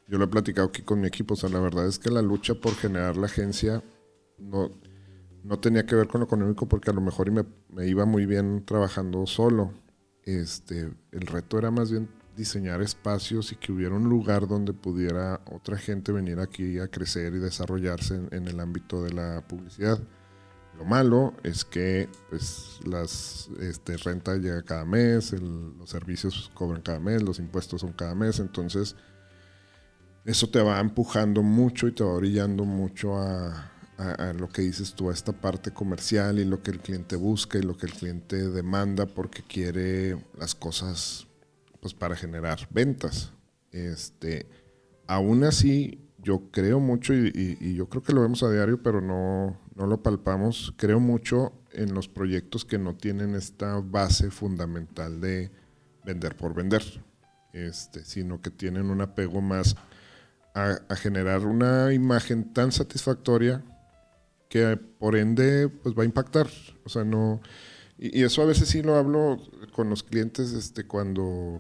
Speaker 1: yo lo he platicado aquí con mi equipo, o sea, la verdad es que la lucha por generar la agencia no, no tenía que ver con lo económico porque a lo mejor me, iba muy bien trabajando solo. Este, el reto era más bien diseñar espacios y que hubiera un lugar donde pudiera otra gente venir aquí a crecer y desarrollarse en el ámbito de la publicidad. Lo malo es que pues, las este, renta llega cada mes, los servicios cobran cada mes, los impuestos son cada mes, entonces eso te va empujando mucho y te va orillando mucho a, lo que dices tú, a esta parte comercial y lo que el cliente busca y lo que el cliente demanda porque quiere las cosas pues para generar ventas. Este, aún así, yo creo mucho y, yo creo que lo vemos a diario, pero no, no lo palpamos. Creo mucho en los proyectos que no tienen esta base fundamental de vender por vender, este, sino que tienen un apego más a, generar una imagen tan satisfactoria que por ende pues va a impactar. O sea, no... Y, eso a veces sí lo hablo con los clientes este, cuando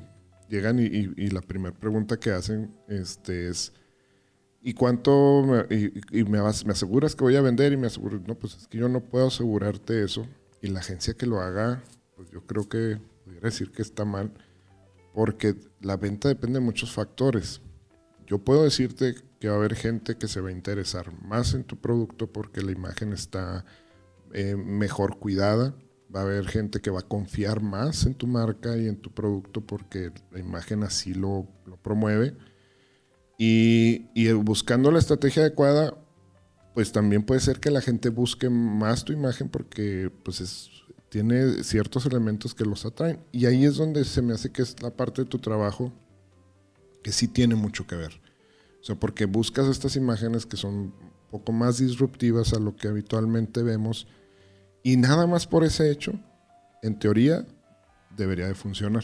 Speaker 1: llegan y, y la primera pregunta que hacen este, es ¿Y cuánto me, y, me, aseguras que voy a vender? Y me aseguro, no, pues es que yo no puedo asegurarte eso. Y la agencia que lo haga, pues yo creo que pudiera decir que está mal, porque la venta depende de muchos factores. Yo puedo decirte que va a haber gente que se va a interesar más en tu producto porque la imagen está eh, mejor cuidada. Va a haber gente que va a confiar más en tu marca y en tu producto porque la imagen así lo, lo promueve y, buscando la estrategia adecuada, pues también puede ser que la gente busque más tu imagen porque pues tiene ciertos elementos que los atraen. Y ahí es donde se me hace que es la parte de tu trabajo que sí tiene mucho que ver. O sea, porque buscas estas imágenes que son un poco más disruptivas a lo que habitualmente vemos y nada más por ese hecho, en teoría, debería de funcionar.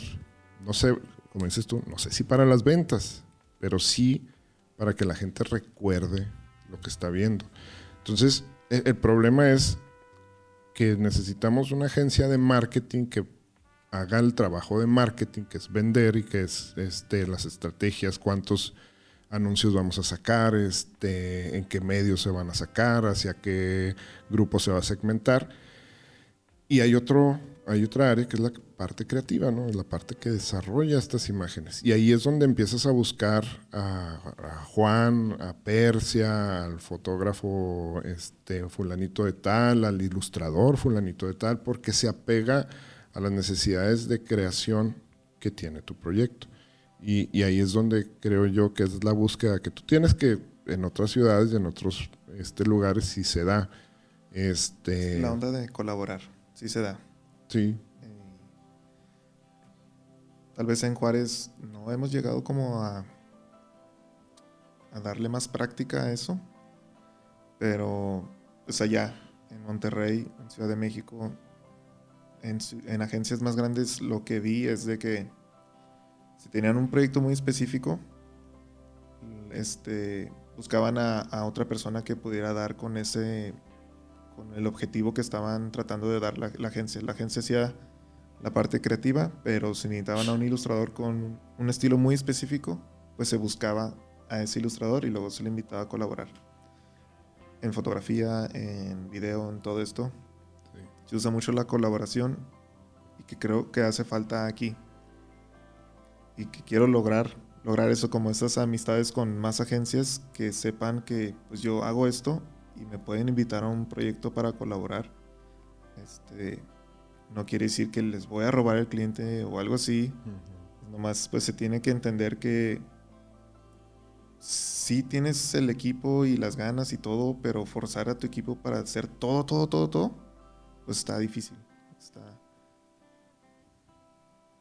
Speaker 1: No sé, como dices tú, no sé si para las ventas, pero sí para que la gente recuerde lo que está viendo. Entonces, e, el, problema es que necesitamos una agencia de marketing que haga el trabajo de marketing, que es vender y que es este, las estrategias, cuántos anuncios vamos a sacar, este, en qué medios se van a sacar, hacia qué grupo se va a segmentar. Y hay otro, hay otra área que es la parte creativa, ¿no? La parte que desarrolla estas imágenes. Y ahí es donde empiezas a buscar a, Juan, a Persia, al fotógrafo este, fulanito de tal, al ilustrador fulanito de tal, porque se apega a las necesidades de creación que tiene tu proyecto. Y, ahí es donde creo yo que es la búsqueda que tú tienes que en otras ciudades y en otros este, lugares sí se da. Este...
Speaker 2: La onda de colaborar, sí se da.
Speaker 1: Sí.
Speaker 2: Eh, tal vez en Juárez no hemos llegado como a, a darle más práctica a eso, pero pues allá, en Monterrey, en Ciudad de México, en, en agencias más grandes, lo que vi es de que si tenían un proyecto muy específico, este, buscaban a, otra persona que pudiera dar con ese, con el objetivo que estaban tratando de dar la, agencia. La agencia hacía la parte creativa, pero si necesitaban a un ilustrador con un estilo muy específico, pues se buscaba a ese ilustrador y luego se le invitaba a colaborar. En fotografía, en video, en todo esto. Se usa mucho la colaboración y que creo que hace falta aquí y que quiero lograr lograr eso como esas amistades con más agencias que sepan que pues yo hago esto y me pueden invitar a un proyecto para colaborar. Este no quiere decir que les voy a robar el cliente o algo así. Nomás pues se tiene que entender que sí tienes el equipo y las ganas y todo, pero forzar a tu equipo para hacer todo, todo, todo, todo, pues está difícil. Está...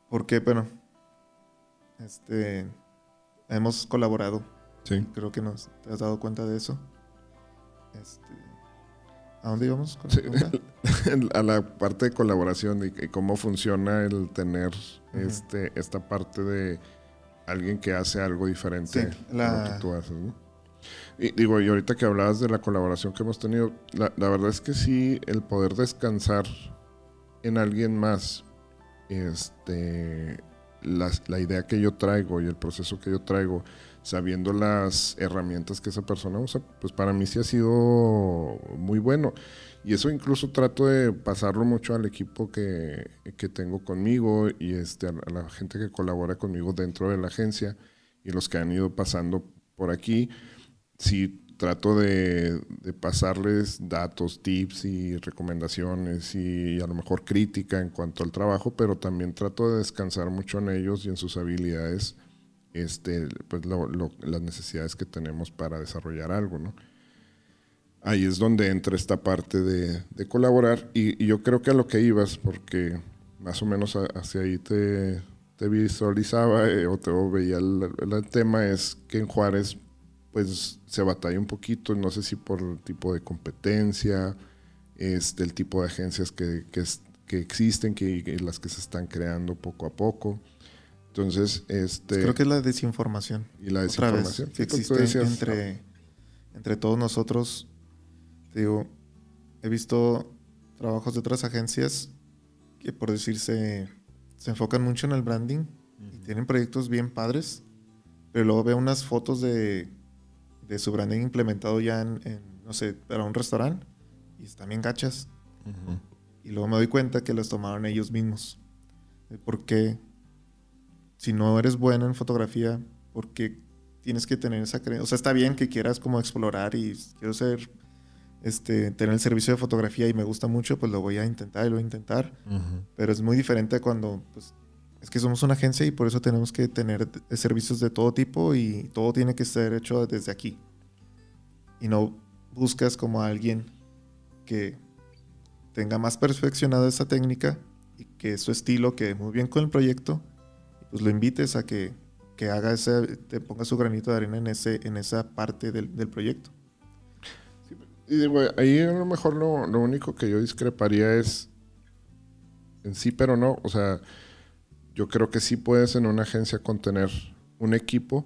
Speaker 2: ¿Por qué? Bueno, este, hemos colaborado.
Speaker 1: Sí.
Speaker 2: Creo que nos te has dado cuenta de eso. Este, ¿A dónde íbamos?
Speaker 1: a la parte de colaboración y, cómo funciona el tener este, esta parte de alguien que hace algo diferente
Speaker 2: la...
Speaker 1: lo que tú haces. Y digo, y ahorita que hablabas de la colaboración que hemos tenido, la, la verdad es que sí, el poder descansar en alguien más, este, la, idea que yo traigo y el proceso que yo traigo, sabiendo las herramientas que esa persona usa, pues para mí sí ha sido muy bueno. Y eso incluso trato de pasarlo mucho al equipo que, que tengo conmigo y este, a la gente que colabora conmigo dentro de la agencia y los que han ido pasando por aquí. Sí, trato de, pasarles datos, tips y recomendaciones y a lo mejor crítica en cuanto al trabajo, pero también trato de descansar mucho en ellos y en sus habilidades, este, pues las necesidades que tenemos para desarrollar algo, ¿no? Ahí es donde entra esta parte de, colaborar y, yo creo que a lo que ibas, porque más o menos hacia ahí te, visualizaba eh, o te veía el tema, es que en Juárez pues se batalla un poquito, no sé si por el tipo de competencia, este, el tipo de agencias que, que, existen, que, las que se están creando poco a poco. Entonces, este...
Speaker 2: Creo que es la desinformación.
Speaker 1: Y la desinformación.
Speaker 2: que existe entre, entre todos nosotros. Digo, he visto trabajos de otras agencias que por decirse se enfocan mucho en el branding y tienen proyectos bien padres, pero luego veo unas fotos de de su branding implementado ya en, no sé, para un restaurante y están bien gachas. Y luego me doy cuenta que las tomaron ellos mismos. Porque si no eres bueno en fotografía, porque tienes que tener esa creencia? O sea, está bien que quieras como explorar y quiero ser, este, tener el servicio de fotografía y me gusta mucho, pues lo voy a intentar y lo voy a intentar. Pero es muy diferente cuando pues, es que somos una agencia y por eso tenemos que tener servicios de todo tipo y todo tiene que ser hecho desde aquí. Y no buscas como a alguien que tenga más perfeccionada esa técnica y que su estilo quede muy bien con el proyecto, pues lo invites a que, que haga ese, te ponga su granito de arena en, ese, en esa parte del, del proyecto.
Speaker 1: y digo, ahí a lo mejor lo, lo único que yo discreparía es en sí, pero no, o sea, yo creo que sí puedes en una agencia contener un equipo,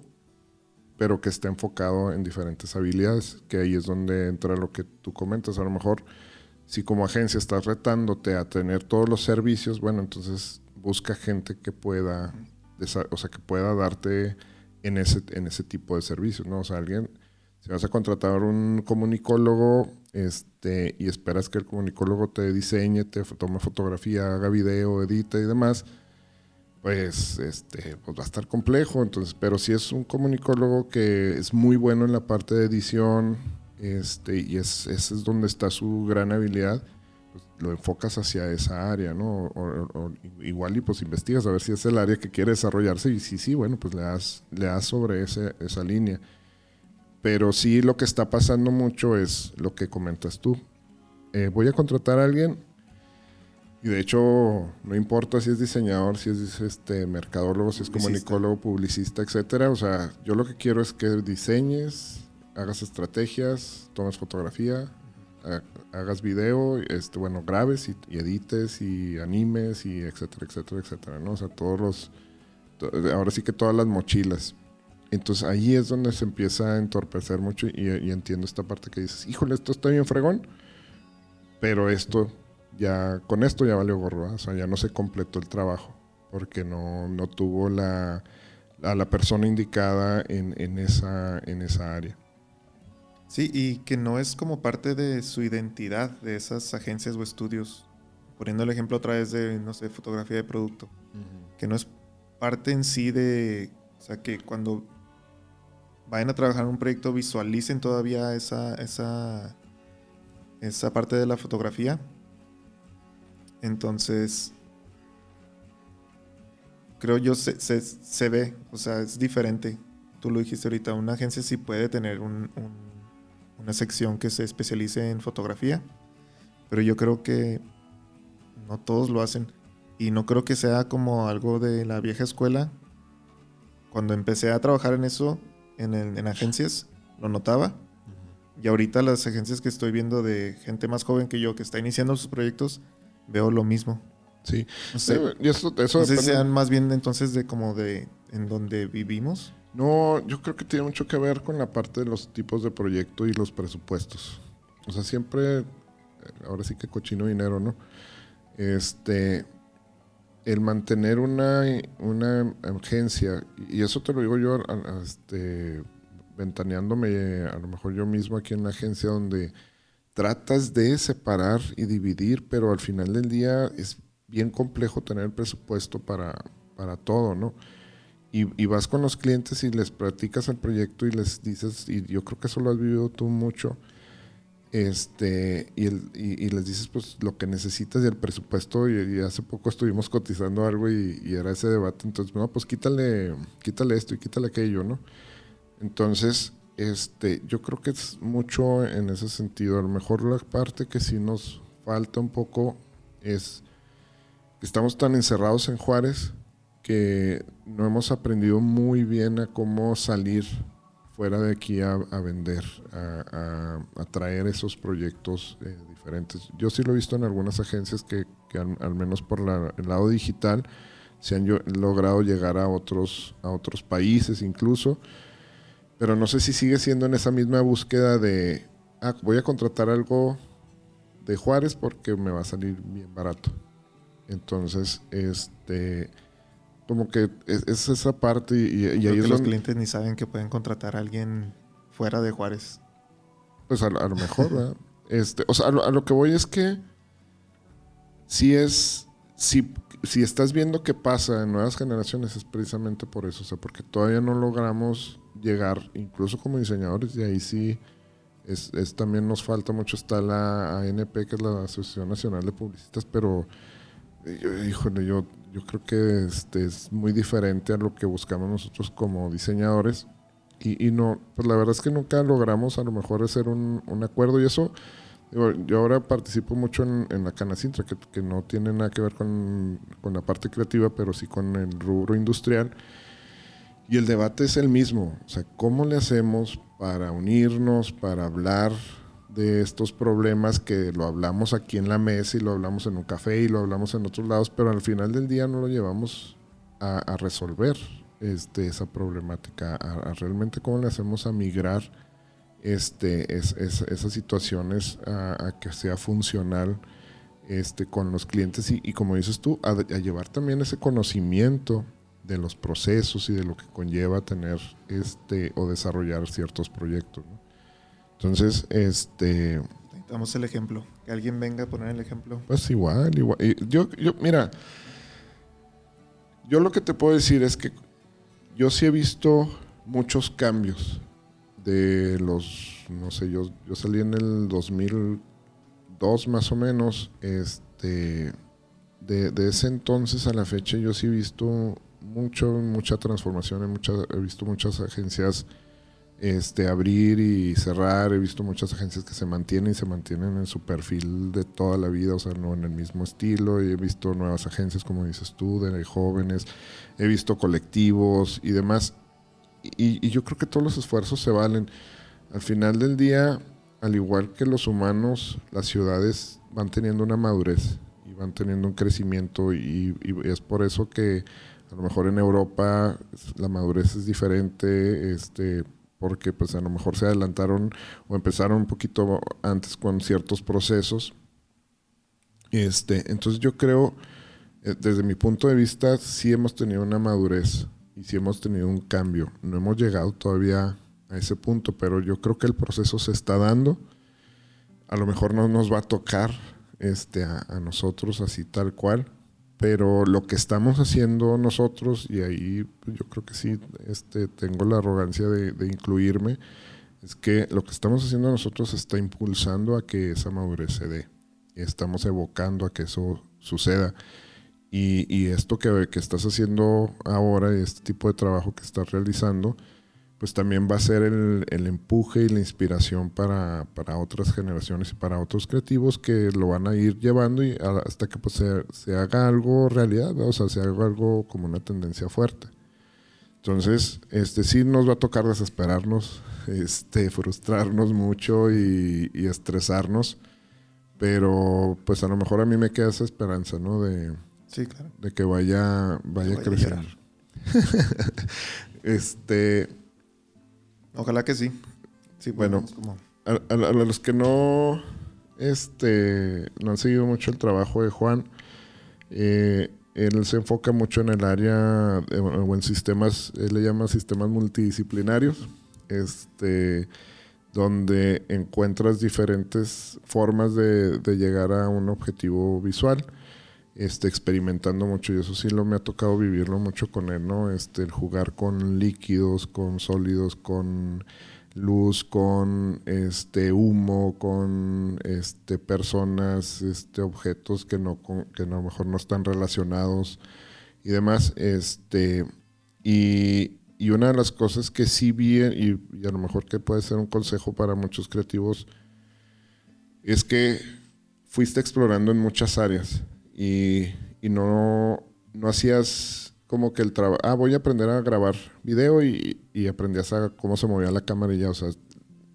Speaker 1: pero que esté enfocado en diferentes habilidades, que ahí es donde entra lo que tú comentas. A lo mejor, si como agencia estás retándote a tener todos los servicios, bueno, entonces busca gente que pueda, o sea, que pueda darte en ese, en ese tipo de servicios, ¿no? O sea, alguien, Si vas a contratar un comunicólogo este, y esperas que el comunicólogo te diseñe, te tome fotografía, haga video, edite y demás, pues, este, pues va a estar complejo. Entonces, pero si es un comunicólogo que es muy bueno en la parte de edición, este, y es, ese es donde está su gran habilidad, pues lo enfocas hacia esa área, ¿no? O, igual y pues investigas a ver si es el área que quiere desarrollarse y si sí, bueno, pues le das, le das sobre ese, esa línea. Pero sí lo que está pasando mucho es lo que comentas tú. Eh, voy a contratar a alguien, y de hecho, no importa si es diseñador, si es este mercadólogo, si es comunicólogo, publicista, etcétera. O sea, yo lo que quiero es que diseñes, hagas estrategias, tomes fotografía, hagas video, este, bueno, grabes y, edites y animes y etcétera, etcétera, etcétera, ¿no? O sea, todos los, ahora sí que todas las mochilas. Entonces ahí es donde se empieza a entorpecer mucho y, y entiendo esta parte que dices, híjole, esto está bien fregón, pero esto ya con esto ya valió gorro, o sea, ya no se completó el trabajo porque no, no tuvo la, a la persona indicada en, en, esa, en esa área.
Speaker 2: Sí, y que no es como parte de su identidad de esas agencias o estudios. Poniendo el ejemplo otra vez de, no sé, fotografía de producto. Que no es parte en sí de, o sea, que cuando vayan a trabajar en un proyecto visualicen todavía esa, esa, esa parte de la fotografía entonces, creo yo se, se, ve, o sea, es diferente. Tú lo dijiste ahorita, una agencia sí puede tener una sección que se especialice en fotografía, pero yo creo que no todos lo hacen. Y no creo que sea como algo de la vieja escuela. Cuando empecé a trabajar en eso, en, en agencias, lo notaba. Y ahorita las agencias que estoy viendo de gente más joven que yo, que está iniciando sus proyectos, veo lo mismo.
Speaker 1: Sí.
Speaker 2: No sé, y eso, eso sean más bien entonces de como de en donde vivimos.
Speaker 1: No, yo creo que tiene mucho que ver con la parte de los tipos de proyecto y los presupuestos. O sea, siempre, eh, ahora sí que cochino dinero, ¿no? Este, el mantener una, una agencia, y eso te lo digo yo, este, ventaneándome a lo mejor yo mismo aquí en la agencia donde tratas de separar y dividir, pero al final del día es bien complejo tener presupuesto para, para todo, ¿no? Y, vas con los clientes y les platicas el proyecto y les dices, y yo creo que eso lo has vivido tú mucho, este, y, el, y, les dices pues lo que necesitas y el presupuesto, y, hace poco estuvimos cotizando algo y, era ese debate, entonces, no, pues quítale, quítale esto y quítale aquello, ¿no? Entonces, este, yo creo que es mucho en ese sentido. A lo mejor la parte que sí nos falta un poco es que estamos tan encerrados en Juárez que no hemos aprendido muy bien a cómo salir fuera de aquí a, vender, a, traer esos proyectos eh, diferentes. Yo sí lo he visto en algunas agencias que, al, menos por el lado digital se han logrado llegar a otros, a otros países incluso pero no sé si sigue siendo en esa misma búsqueda de, ah, voy a contratar algo de Juárez porque me va a salir bien barato. Entonces, este, como que es, esa parte y,
Speaker 2: y ahí los clientes ni saben que pueden contratar a alguien fuera de Juárez.
Speaker 1: Pues a, lo mejor, ¿verdad? Este, o sea, a lo, que voy es que si es, si, si estás viendo qué pasa en nuevas generaciones es precisamente por eso, o sea, porque todavía no logramos llegar, incluso como diseñadores, y ahí sí es, también nos falta mucho. Está la ANP, que es la Asociación Nacional de Publicistas, pero eh, híjole, yo, yo creo que este es muy diferente a lo que buscamos nosotros como diseñadores. Y, y no, pues la verdad es que nunca logramos a lo mejor hacer un, un acuerdo y eso. yo ahora participo mucho en, en la Canacintra, que, que, no tiene nada que ver con, con la parte creativa, pero sí con el rubro industrial. Y el debate es el mismo, o sea, ¿cómo le hacemos para unirnos, para hablar de estos problemas que lo hablamos aquí en la mesa y lo hablamos en un café y lo hablamos en otros lados, pero al final del día no lo llevamos a, resolver este, esa problemática, realmente cómo le hacemos a migrar este, esas situaciones a, que sea funcional este, con los clientes y, como dices tú, a, llevar también ese conocimiento de los procesos y de lo que conlleva tener este o desarrollar ciertos proyectos. Entonces, este...
Speaker 2: Necesitamos el ejemplo. Que alguien venga a poner el ejemplo.
Speaker 1: Pues igual, igual. yo, yo, mira, yo lo que te puedo decir es que yo sí he visto muchos cambios de los, no sé, yo, yo salí en el 2002 más o menos, este, de, de ese entonces a la fecha yo sí he visto mucho, mucha transformación, he, visto muchas agencias este, abrir y cerrar. He visto muchas agencias que se mantienen y se mantienen en su perfil de toda la vida, o sea, no en el mismo estilo. Y he visto nuevas agencias, como dices tú, de jóvenes. He visto colectivos y demás. Y, yo creo que todos los esfuerzos se valen. Al final del día, al igual que los humanos, las ciudades van teniendo una madurez y van teniendo un crecimiento y es por eso que a lo mejor en Europa la madurez es diferente, este, porque pues a lo mejor se adelantaron o empezaron un poquito antes con ciertos procesos. Este, entonces yo creo, eh, desde mi punto de vista, sí hemos tenido una madurez y sí hemos tenido un cambio. No hemos llegado todavía a ese punto, pero yo creo que el proceso se está dando. A lo mejor no nos va a tocar este, a nosotros así tal cual, pero lo que estamos haciendo nosotros, y ahí pues, yo creo que sí este, tengo la arrogancia de, incluirme, es que lo que estamos haciendo nosotros está impulsando a que esa madurez se dé. Estamos evocando a que eso suceda. Y, y esto que, que, estás haciendo ahora, este tipo de trabajo que estás realizando, pues también va a ser el, el empuje y la inspiración para, para, otras generaciones y para otros creativos que lo van a ir llevando y hasta que pues, se, se, haga algo realidad, o sea, se haga algo como una tendencia fuerte. Entonces, este sí nos va a tocar desesperarnos, este, frustrarnos mucho y, y estresarnos, pero pues a lo mejor a mí me queda esa esperanza, ¿no? De,
Speaker 2: sí, claro.
Speaker 1: de que vaya, vaya a crecer. este
Speaker 2: Ojalá que sí.
Speaker 1: Sí, bueno, a, los que no, este, no han seguido mucho el trabajo de Juan, eh, él se enfoca mucho en el área o en sistemas, él le llama sistemas multidisciplinarios, este, donde encuentras diferentes formas de, de llegar a un objetivo visual este, experimentando mucho y eso sí lo me ha tocado vivirlo mucho con él, ¿no? Este, el jugar con líquidos, con sólidos, con luz, con este humo, con este personas, este objetos que no que a lo mejor no están relacionados y demás, este y, y una de las cosas que sí vi y a lo mejor que puede ser un consejo para muchos creativos es que fuiste explorando en muchas áreas y, no, no hacías como que el trabajo, ah, voy a aprender a grabar video y, y aprendías a cómo se movía la cámara y ya, o sea,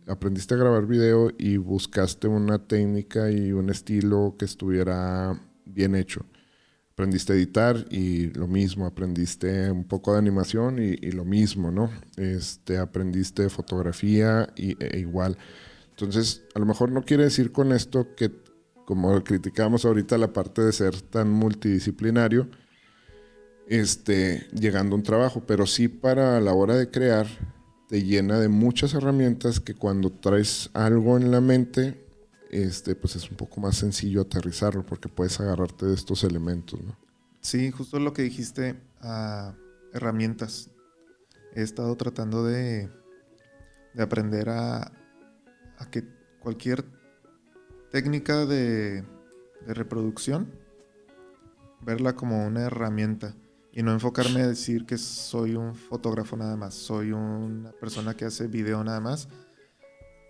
Speaker 1: aprendiste a grabar video y buscaste una técnica y un estilo que estuviera bien hecho. Aprendiste a editar y lo mismo, aprendiste un poco de animación y, lo mismo, ¿no? Este, aprendiste fotografía y, e igual. Entonces, a lo mejor no quiere decir con esto que como criticamos ahorita la parte de ser tan multidisciplinario, este, llegando a un trabajo, pero sí para la hora de crear te llena de muchas herramientas que cuando traes algo en la mente, este, pues es un poco más sencillo aterrizarlo porque puedes agarrarte de estos elementos.
Speaker 2: Sí, justo lo que dijiste, uh, herramientas. He estado tratando de, de aprender a que cualquier técnica de, reproducción, verla como una herramienta y no enfocarme a decir que soy un fotógrafo nada más, soy una persona que hace video nada más.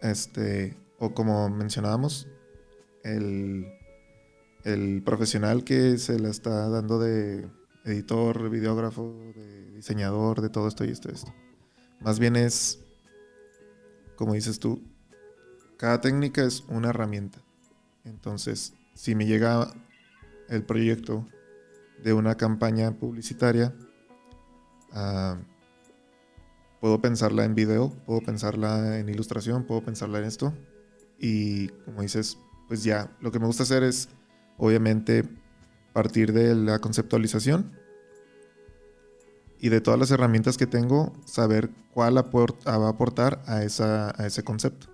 Speaker 2: Este, o como mencionábamos, el, el profesional que se la está dando de editor, videógrafo, de diseñador, de todo esto y esto esto. Más bien es, como dices tú, cada técnica es una herramienta. Entonces, si me llega el proyecto de una campaña publicitaria, ah, puedo pensarla en video, puedo pensarla en ilustración, puedo pensarla en esto. Y como dices, pues ya, lo que me gusta hacer es, obviamente, partir de la conceptualización y de todas las herramientas que tengo, saber cuál va a aportar a, esa, a ese concepto.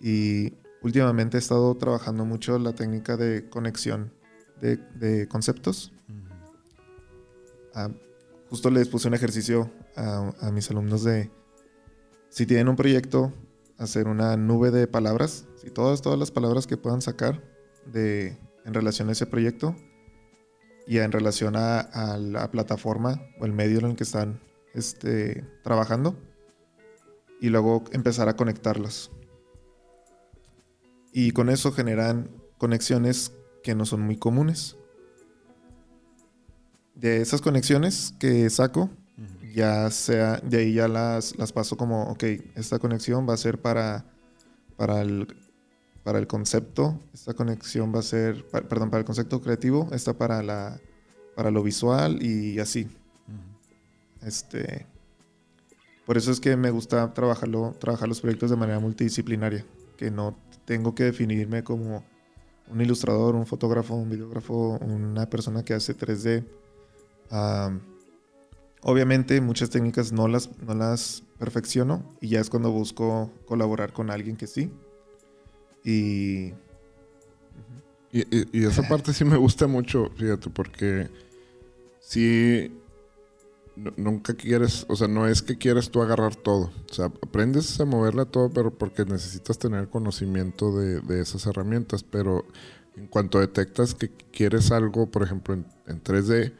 Speaker 2: Y últimamente he estado trabajando mucho la técnica de conexión de, conceptos. Ah, justo les puse un ejercicio a, a mis alumnos de si tienen un proyecto, hacer una nube de palabras, si todas, todas las palabras que puedan sacar de, en relación a ese proyecto y en relación a, a la plataforma o el medio en el que están este, trabajando y luego empezar a conectarlas. Y con eso generan conexiones que no son muy comunes. De esas conexiones que saco, ya sea, de ahí ya las, las paso como, ok, esta conexión va a ser para, para, el, para el concepto, esta conexión va a ser, pa- perdón, para el concepto creativo, esta para, la, para lo visual y así. Este, por eso es que me gusta trabajarlo, trabajar los proyectos de manera multidisciplinaria, que no tengo que definirme como un ilustrador, un fotógrafo, un videógrafo, una persona que hace 3D. Am, obviamente muchas técnicas no las, no las perfecciono y ya es cuando busco colaborar con alguien que sí. Y
Speaker 1: Y, esa parte sí me gusta mucho, fíjate, porque sí, nunca quieres, o sea, no es que quieres tú agarrar todo. O sea, aprendes a moverla todo, pero porque necesitas tener conocimiento de, de esas herramientas. Pero en cuanto detectas que quieres algo, por ejemplo, en, en 3D,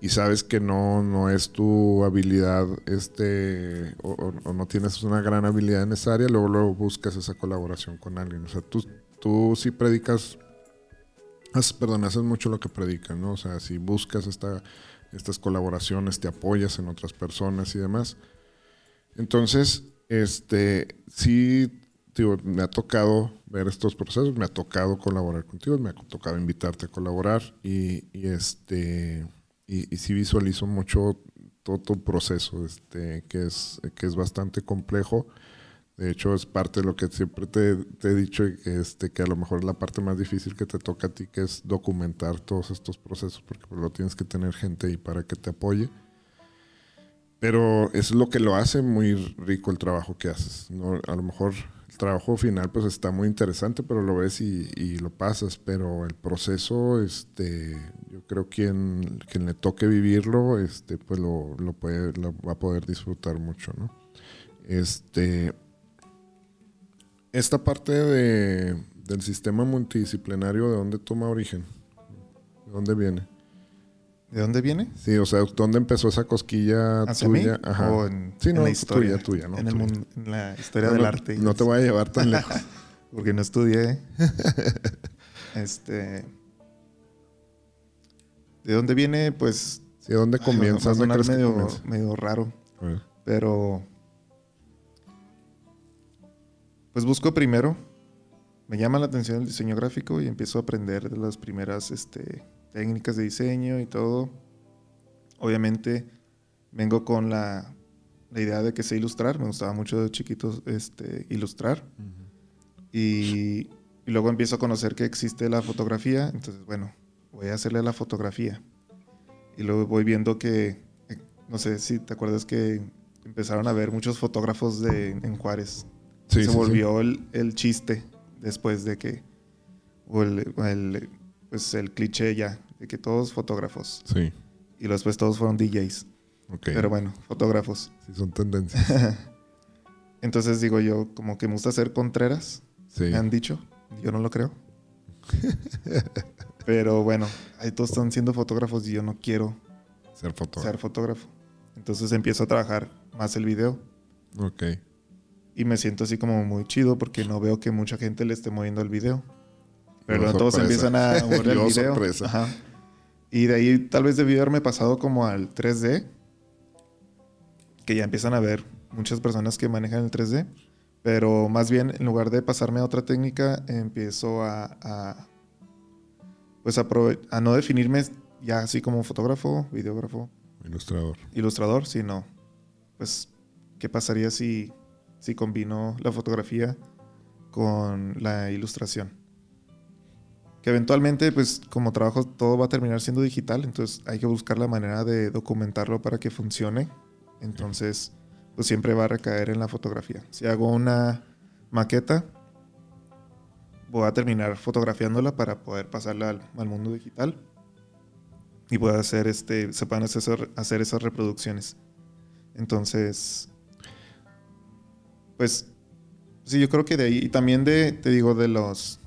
Speaker 1: y sabes que no, no es tu habilidad, este, o, o- no tienes una gran habilidad en esa área, luego, luego buscas esa colaboración con alguien. O sea, tú, tú sí predicas Haces- perdón, haces mucho lo que predican, ¿no? O sea, si buscas esta, estas colaboraciones, te apoyas en otras personas y demás. Entonces, este, sí, digo, me ha tocado ver estos procesos, me ha tocado colaborar contigo, me ha tocado invitarte a colaborar y, y este, y, sí visualizo mucho todo tu proceso, este, que es, que es bastante complejo. De hecho, es parte de lo que siempre te, he dicho, que, este, que a lo mejor es la parte más difícil que te toca a ti, que es documentar todos estos procesos, porque pues, lo tienes que tener gente ahí para que te apoye. Pero es lo que lo hace muy rico el trabajo que haces. ¿no? A lo mejor el trabajo final pues está muy interesante, pero lo ves y, lo pasas. Pero el proceso, este, yo creo quien, quien le toque vivirlo, este, pues lo, lo puede, va a poder disfrutar mucho, ¿no? Este, esta parte de, del sistema multidisciplinario, ¿de dónde toma origen? ¿De dónde viene?
Speaker 2: ¿de dónde viene?
Speaker 1: Sí, o sea, ¿dónde empezó esa cosquilla
Speaker 2: ¿Hacia mí?
Speaker 1: tuya? Ajá.
Speaker 2: ¿O en,
Speaker 1: Sí,
Speaker 2: en
Speaker 1: no,
Speaker 2: la historia?
Speaker 1: tuya, tuya, ¿no?
Speaker 2: en, el mundo, en la historia
Speaker 1: No,
Speaker 2: del
Speaker 1: no,
Speaker 2: arte.
Speaker 1: No te voy a llevar tan lejos.
Speaker 2: Porque no estudié. este. ¿De dónde viene? Pues.
Speaker 1: Sí, ¿dónde
Speaker 2: ay, va-
Speaker 1: comienza?
Speaker 2: va a
Speaker 1: ¿Dónde
Speaker 2: sonar
Speaker 1: crees que
Speaker 2: medio,
Speaker 1: comienza?
Speaker 2: medio raro. Pero. Pues busco primero. Me llama la atención el diseño gráfico y empiezo a aprender de las primeras este, técnicas de diseño y todo. Obviamente vengo con la, la idea de que sé ilustrar. Me gustaba mucho de chiquito este, ilustrar. Y, y luego empiezo a conocer que existe la fotografía. Entonces, bueno, voy a hacerle la fotografía. Y luego voy viendo que, eh, no sé si te acuerdas que empezaron a ver muchos fotógrafos de, en Juárez.
Speaker 1: Sí,
Speaker 2: Se
Speaker 1: sí,
Speaker 2: volvió El, el chiste después de que, o el, pues el cliché ya, de que todos fotógrafos.
Speaker 1: Sí.
Speaker 2: Y después todos fueron DJs.
Speaker 1: ok.
Speaker 2: Pero bueno, fotógrafos.
Speaker 1: Sí, son tendencias.
Speaker 2: Entonces digo yo, como que me gusta ser contreras.
Speaker 1: Sí.
Speaker 2: me han dicho. Yo no lo creo. Pero bueno, ahí todos están siendo fotógrafos y yo no quiero
Speaker 1: Ser fotógrafo.
Speaker 2: ser fotógrafo. Entonces empiezo a trabajar más el video
Speaker 1: Ok.
Speaker 2: Y me siento así como muy chido porque no veo que mucha gente le esté moviendo el video. Pero
Speaker 1: Yo,
Speaker 2: todos empiezan a mover el video.
Speaker 1: sorpresa.
Speaker 2: Ajá. Y de ahí tal vez debió haberme pasado como al 3D, que ya empiezan a ver muchas personas que manejan el 3D. Pero más bien, en lugar de pasarme a otra técnica, empiezo a, a, pues a, prove- a no definirme ya así como fotógrafo, videógrafo,
Speaker 1: Ilustrador.
Speaker 2: ilustrador, sino, pues, ¿qué pasaría si, si combino la fotografía con la ilustración? Que eventualmente, pues, como trabajo, todo va a terminar siendo digital, entonces hay que buscar la manera de documentarlo para que funcione. Entonces, pues siempre va a recaer en la fotografía. Si hago una maqueta, voy a terminar fotografiándola para poder pasarla al, mundo digital y pueda hacer este, se puedan hacer, hacer esas reproducciones. Entonces, pues sí, yo creo que de ahí, y también de, te digo, de los,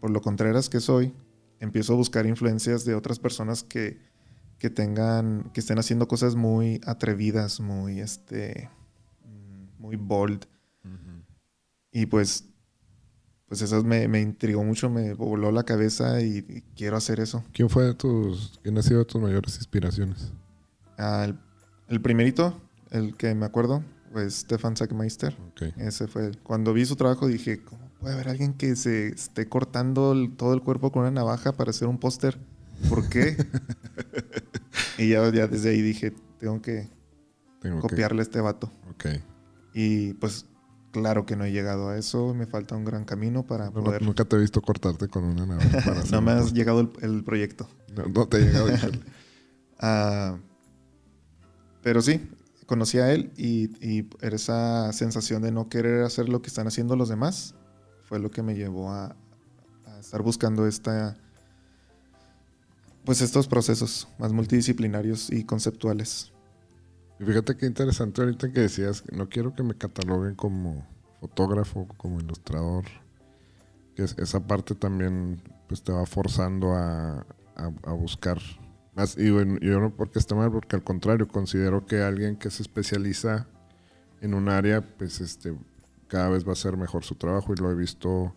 Speaker 2: por lo contreras que soy, empiezo a buscar influencias de otras personas que, que tengan, que estén haciendo cosas muy atrevidas, muy, este, muy bold. Y pues, pues eso me, me, intrigó mucho, me voló la cabeza y, quiero hacer eso.
Speaker 1: ¿Quién fue de tus, quién ha sido de tus mayores inspiraciones?
Speaker 2: Ah, el, el, primerito, el que me acuerdo, pues Stefan Sackmeister. Ese fue. Cuando vi su trabajo dije, ¿cómo puede haber alguien que se esté cortando todo el cuerpo con una navaja para hacer un póster? ¿Por qué? y ya, ya, desde ahí dije, tengo que copiarle a este vato. Y pues claro que no he llegado a eso, me falta un gran camino para poder...
Speaker 1: Nunca te he visto cortarte con una navaja.
Speaker 2: no me has llegado el, proyecto.
Speaker 1: No, te ha llegado.
Speaker 2: uh, pero sí, conocí a él y, y, esa sensación de no querer hacer lo que están haciendo los demás fue lo que me llevó a, estar buscando esta... Pues estos procesos más multidisciplinarios y conceptuales.
Speaker 1: Fíjate qué interesante ahorita que decías, no quiero que me cataloguen como fotógrafo, como ilustrador. Esa parte también pues te va forzando a, buscar. Y bueno, yo no porque esté mal, porque al contrario, considero que alguien que se especializa en un área, pues este cada vez va a ser mejor su trabajo y lo he visto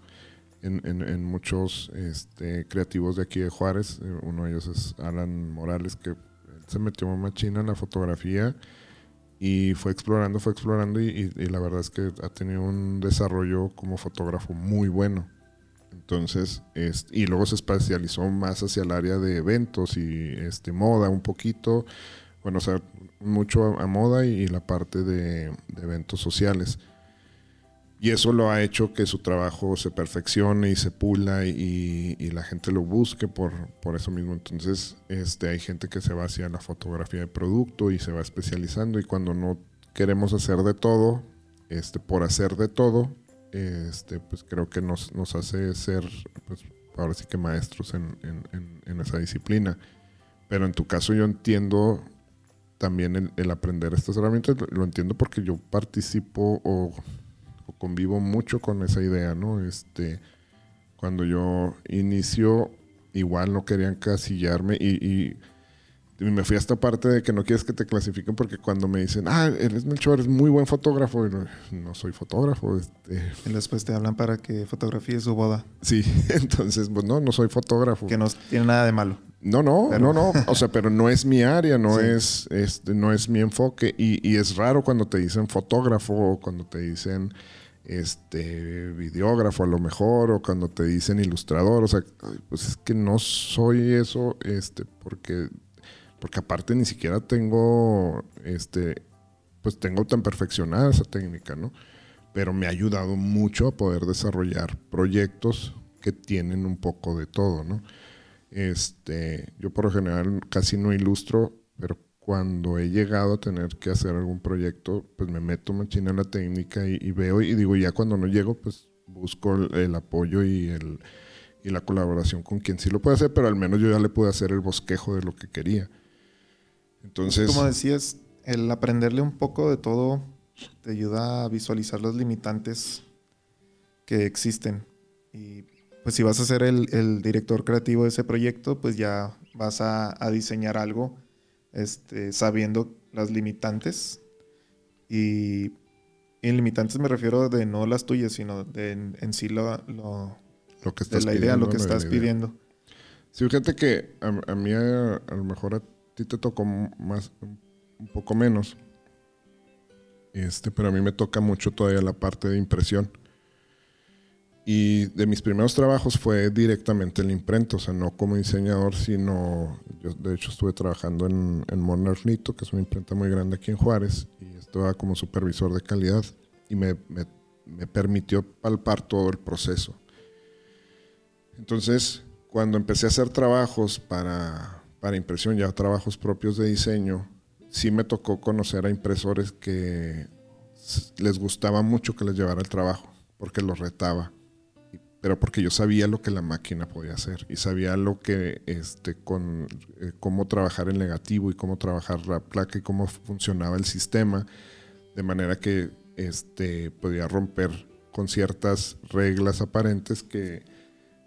Speaker 1: en, muchos este, creativos de aquí de Juárez. Eh, uno de ellos es Alan Morales, que se metió machina en la fotografía y fue explorando, fue explorando y, la verdad es que ha tenido un desarrollo como fotógrafo muy bueno. Entonces, y luego se especializó más hacia el área de eventos y este, moda un poquito, bueno, o sea, mucho a, moda y, la parte de eventos sociales. Y eso lo ha hecho que su trabajo se perfeccione y se pula y, la gente lo busque por, por, eso mismo. Entonces, este, hay gente que se va hacia la fotografía de producto y se va especializando. Y cuando no queremos hacer de todo, este, por hacer de todo, este, pues creo que nos, nos hace ser, pues, ahora sí que maestros en, en, esa disciplina. Pero en tu caso yo entiendo también el, aprender estas herramientas, lo entiendo porque yo participo o convivo mucho con esa idea, ¿no? Este, cuando yo inicio, igual no querían casillarme y, me fui a esta parte de que no quieres que te clasifiquen porque cuando me dicen, ah, eres Melchor, eres muy buen fotógrafo, y no, soy fotógrafo. Este.
Speaker 2: Y después te hablan para que fotografíes su boda.
Speaker 1: Sí, entonces, pues no, no soy fotógrafo.
Speaker 2: Que no tiene nada de malo.
Speaker 1: No, no, no, no. O sea, pero no es mi área, no, es, este, no es mi enfoque. Y, y, es raro cuando te dicen fotógrafo o cuando te dicen este videógrafo a lo mejor o cuando te dicen ilustrador, o sea, pues es que no soy eso, este, porque porque aparte ni siquiera tengo este pues tengo tan perfeccionada esa técnica, ¿no? Pero me ha ayudado mucho a poder desarrollar proyectos que tienen un poco de todo, ¿no? Este, yo por lo general casi no ilustro, pero cuando he llegado a tener que hacer algún proyecto, pues me meto machina en la técnica y, veo y digo, ya cuando no llego, pues busco el, apoyo y, el, y la colaboración con quien sí lo puede hacer, pero al menos yo ya le pude hacer el bosquejo de lo que quería. Entonces...
Speaker 2: Como decías, el aprenderle un poco de todo te ayuda a visualizar los limitantes que existen. Y pues si vas a ser el, el director creativo de ese proyecto, pues ya vas a, a diseñar algo este, sabiendo las limitantes. Y, en limitantes me refiero de no las tuyas, sino de en, sí lo, lo,
Speaker 1: que estás
Speaker 2: de la idea, lo que estás pidiendo.
Speaker 1: Sí, fíjate que a, mí a, lo mejor a te tocó más, un poco menos. Este, pero a mí me toca mucho todavía la parte de impresión. Y de mis primeros trabajos fue directamente en la imprenta, o sea, no como diseñador, sino yo de hecho estuve trabajando en, en Monarch Nito, que es una imprenta muy grande aquí en Juárez, y estaba como supervisor de calidad y me, me permitió palpar todo el proceso. Entonces, cuando empecé a hacer trabajos para, para impresión, ya trabajos propios de diseño, sí me tocó conocer a impresores que les gustaba mucho que les llevara el trabajo, porque los retaba. Pero porque yo sabía lo que la máquina podía hacer y sabía lo que, este, con eh, cómo trabajar el negativo y cómo trabajar la placa y cómo funcionaba el sistema, de manera que este, podía romper con ciertas reglas aparentes que,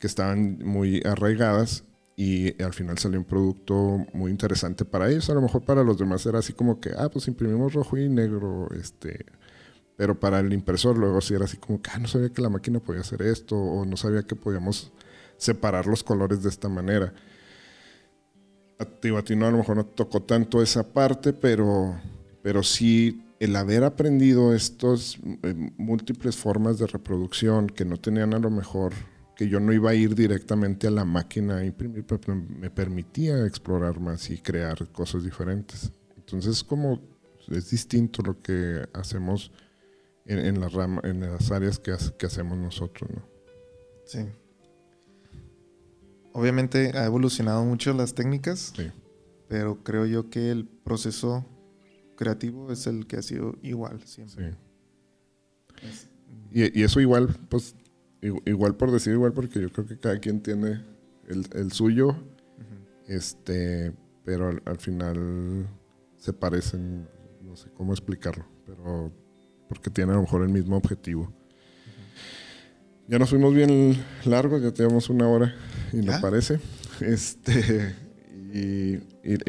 Speaker 1: que estaban muy arraigadas y al final salió un producto muy interesante para ellos. A lo mejor para los demás era así como que, ah, pues imprimimos rojo y negro, este, pero para el impresor luego sí era así como que, ah, no sabía que la máquina podía hacer esto, o no sabía que podíamos separar los colores de esta manera. A ti, a ti no, a lo mejor no tocó tanto esa parte, pero, pero sí el haber aprendido estas eh, múltiples formas de reproducción que no tenían a lo mejor, que yo no iba a ir directamente a la máquina a imprimir, me permitía explorar más y crear cosas diferentes. Entonces, como es distinto lo que hacemos en, la rama, en las áreas que, que hacemos nosotros, ¿no?
Speaker 2: Sí. Obviamente ha evolucionado mucho las técnicas, sí. pero creo yo que el proceso creativo es el que ha sido igual siempre.
Speaker 1: Sí. y, y, eso igual, pues, igual por decir igual, porque yo creo que cada quien tiene el, el suyo, este, pero al, al, final se parecen, no sé cómo explicarlo, pero porque tiene a lo mejor el mismo objetivo. Ya nos fuimos bien largos, ya tenemos una hora y nos parece. Este, y,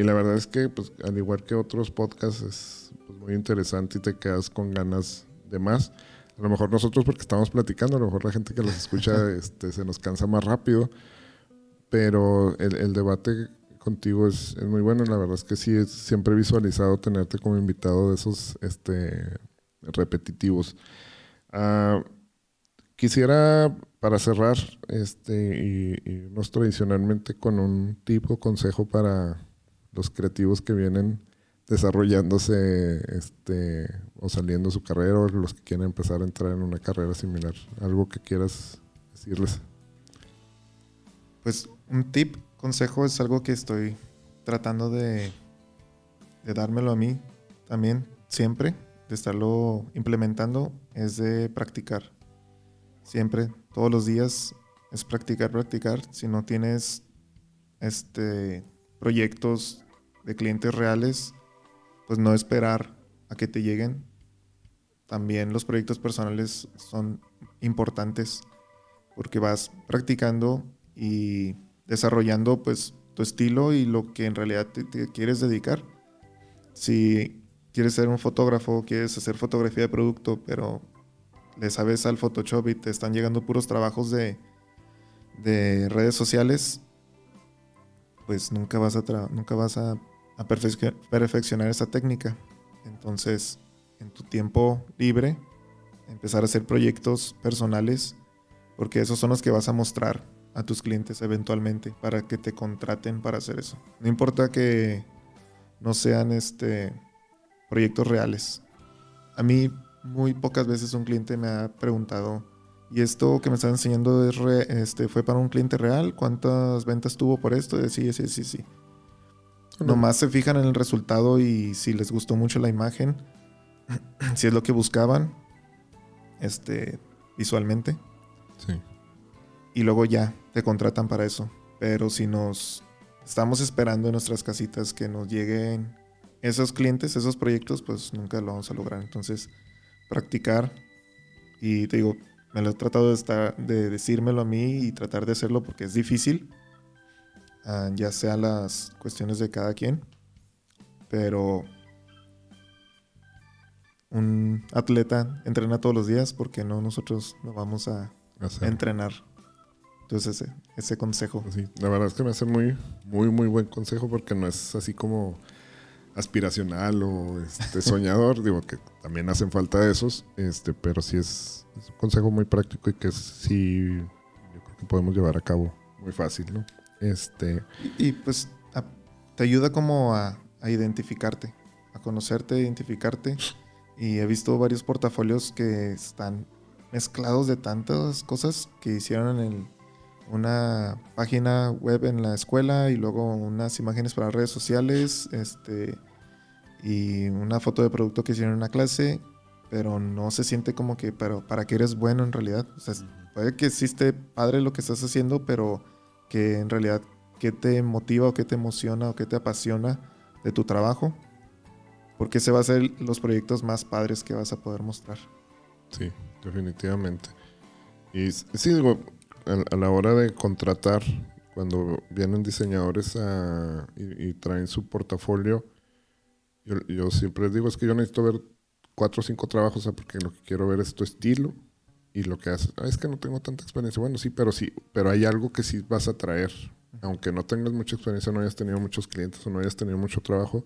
Speaker 1: la verdad es que, pues, al igual que otros podcasts, es pues, muy interesante y te quedas con ganas de más. A lo mejor nosotros porque estamos platicando, a lo mejor la gente que los escucha este, se nos cansa más rápido, pero el, el debate contigo es, es, muy bueno. La verdad es que sí, es, siempre he visualizado tenerte como invitado de esos este, repetitivos. Uh, quisiera, para cerrar, este, y, y tradicionalmente con un tipo consejo para los creativos que vienen desarrollándose este, o saliendo su carrera o los que quieren empezar a entrar en una carrera similar. ¿Algo que quieras decirles?
Speaker 2: Pues un tip, consejo es algo que estoy tratando de, de dármelo a mí también, siempre de estarlo implementando es de practicar. Siempre, todos los días es practicar, practicar. Si no tienes este, proyectos de clientes reales, pues no esperar a que te lleguen. También los proyectos personales son importantes porque vas practicando y desarrollando pues tu estilo y lo que en realidad te, quieres dedicar. Si quieres ser un fotógrafo, quieres hacer fotografía de producto, pero le sabes al Photoshop y te están llegando puros trabajos de, de redes sociales, pues nunca vas a, nunca vas a, a perfeccionar esa técnica. Entonces, en tu tiempo libre, empezar a hacer proyectos personales, porque esos son los que vas a mostrar a tus clientes eventualmente para que te contraten para hacer eso. No importa que no sean este proyectos reales. A mí muy pocas veces un cliente me ha preguntado, ¿y esto que me está enseñando es este, fue para un cliente real? ¿Cuántas ventas tuvo por esto? Y sí, sí, sí, sí. Nomás se fijan en el resultado y si les gustó mucho la imagen, si es lo que buscaban, este, visualmente. Sí. Y luego ya te contratan para eso. Pero si nos estamos esperando en nuestras casitas que nos lleguen esos clientes, esos proyectos, pues nunca lo vamos a lograr. Entonces, practicar y te digo, me lo he tratado de, estar, de decírmelo a mí y tratar de hacerlo porque es difícil, uh, ya sea las cuestiones de cada quien, pero un atleta entrena todos los días porque no nosotros lo vamos a, a entrenar. Entonces ese, ese consejo.
Speaker 1: Sí, la verdad es que me hace muy, muy, muy buen consejo porque no es así como aspiracional o este, soñador, digo que también hacen falta esos, este, pero sí es, un consejo muy práctico y que sí yo creo que podemos llevar a cabo muy fácil, ¿no? Este,
Speaker 2: y, pues te ayuda como a, a, identificarte, a conocerte, identificarte. Y he visto varios portafolios que están mezclados de tantas cosas que hicieron en una página web en la escuela y luego unas imágenes para redes sociales, este, y una foto de producto que hicieron en una clase pero no se siente como que pero para que eres bueno en realidad. O sea, puede que existe padre lo que estás haciendo, pero que en realidad qué te motiva o qué te emociona o qué te apasiona de tu trabajo, porque ese va a ser los proyectos más padres que vas a poder mostrar.
Speaker 1: Sí, definitivamente. Y sí, digo, a, la hora de contratar, cuando vienen diseñadores y, traen su portafolio, yo, yo siempre digo, es que yo necesito ver cuatro o cinco trabajos, porque lo que quiero ver es tu estilo y lo que haces. Ah, es que no tengo tanta experiencia. Bueno, sí, pero sí, pero hay algo que sí vas a traer. Aunque no tengas mucha experiencia, no hayas tenido muchos clientes o no hayas tenido mucho trabajo,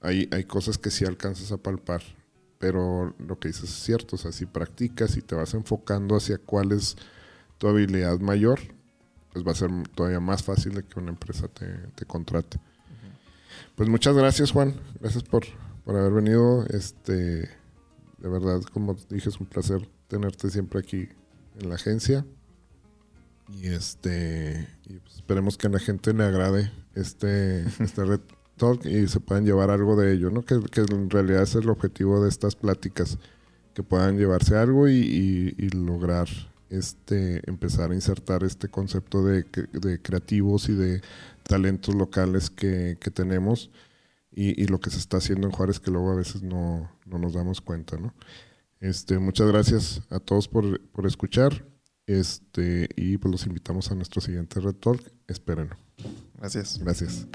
Speaker 1: hay, hay cosas que sí alcanzas a palpar. Pero lo que dices es cierto, o sea, si practicas y te vas enfocando hacia cuál es tu habilidad mayor, pues va a ser todavía más fácil de que una empresa te, te contrate. Pues muchas gracias, Juan. Gracias por, por haber venido. Este, de verdad, como dije, es un placer tenerte siempre aquí en la agencia. Y este, y pues esperemos que a la gente le agrade este, este Red Talk y se puedan llevar algo de ello, ¿no? Que, que, en realidad es el objetivo de estas pláticas, que puedan llevarse algo y, y, lograr este, empezar a insertar este concepto de, de creativos y de talentos locales que, que tenemos y, y, lo que se está haciendo en Juárez que luego a veces no, no nos damos cuenta, ¿no? Este, muchas gracias a todos por, por escuchar este, y pues los invitamos a nuestro siguiente Red Talk. Espérenlo.
Speaker 2: Gracias.
Speaker 1: Gracias.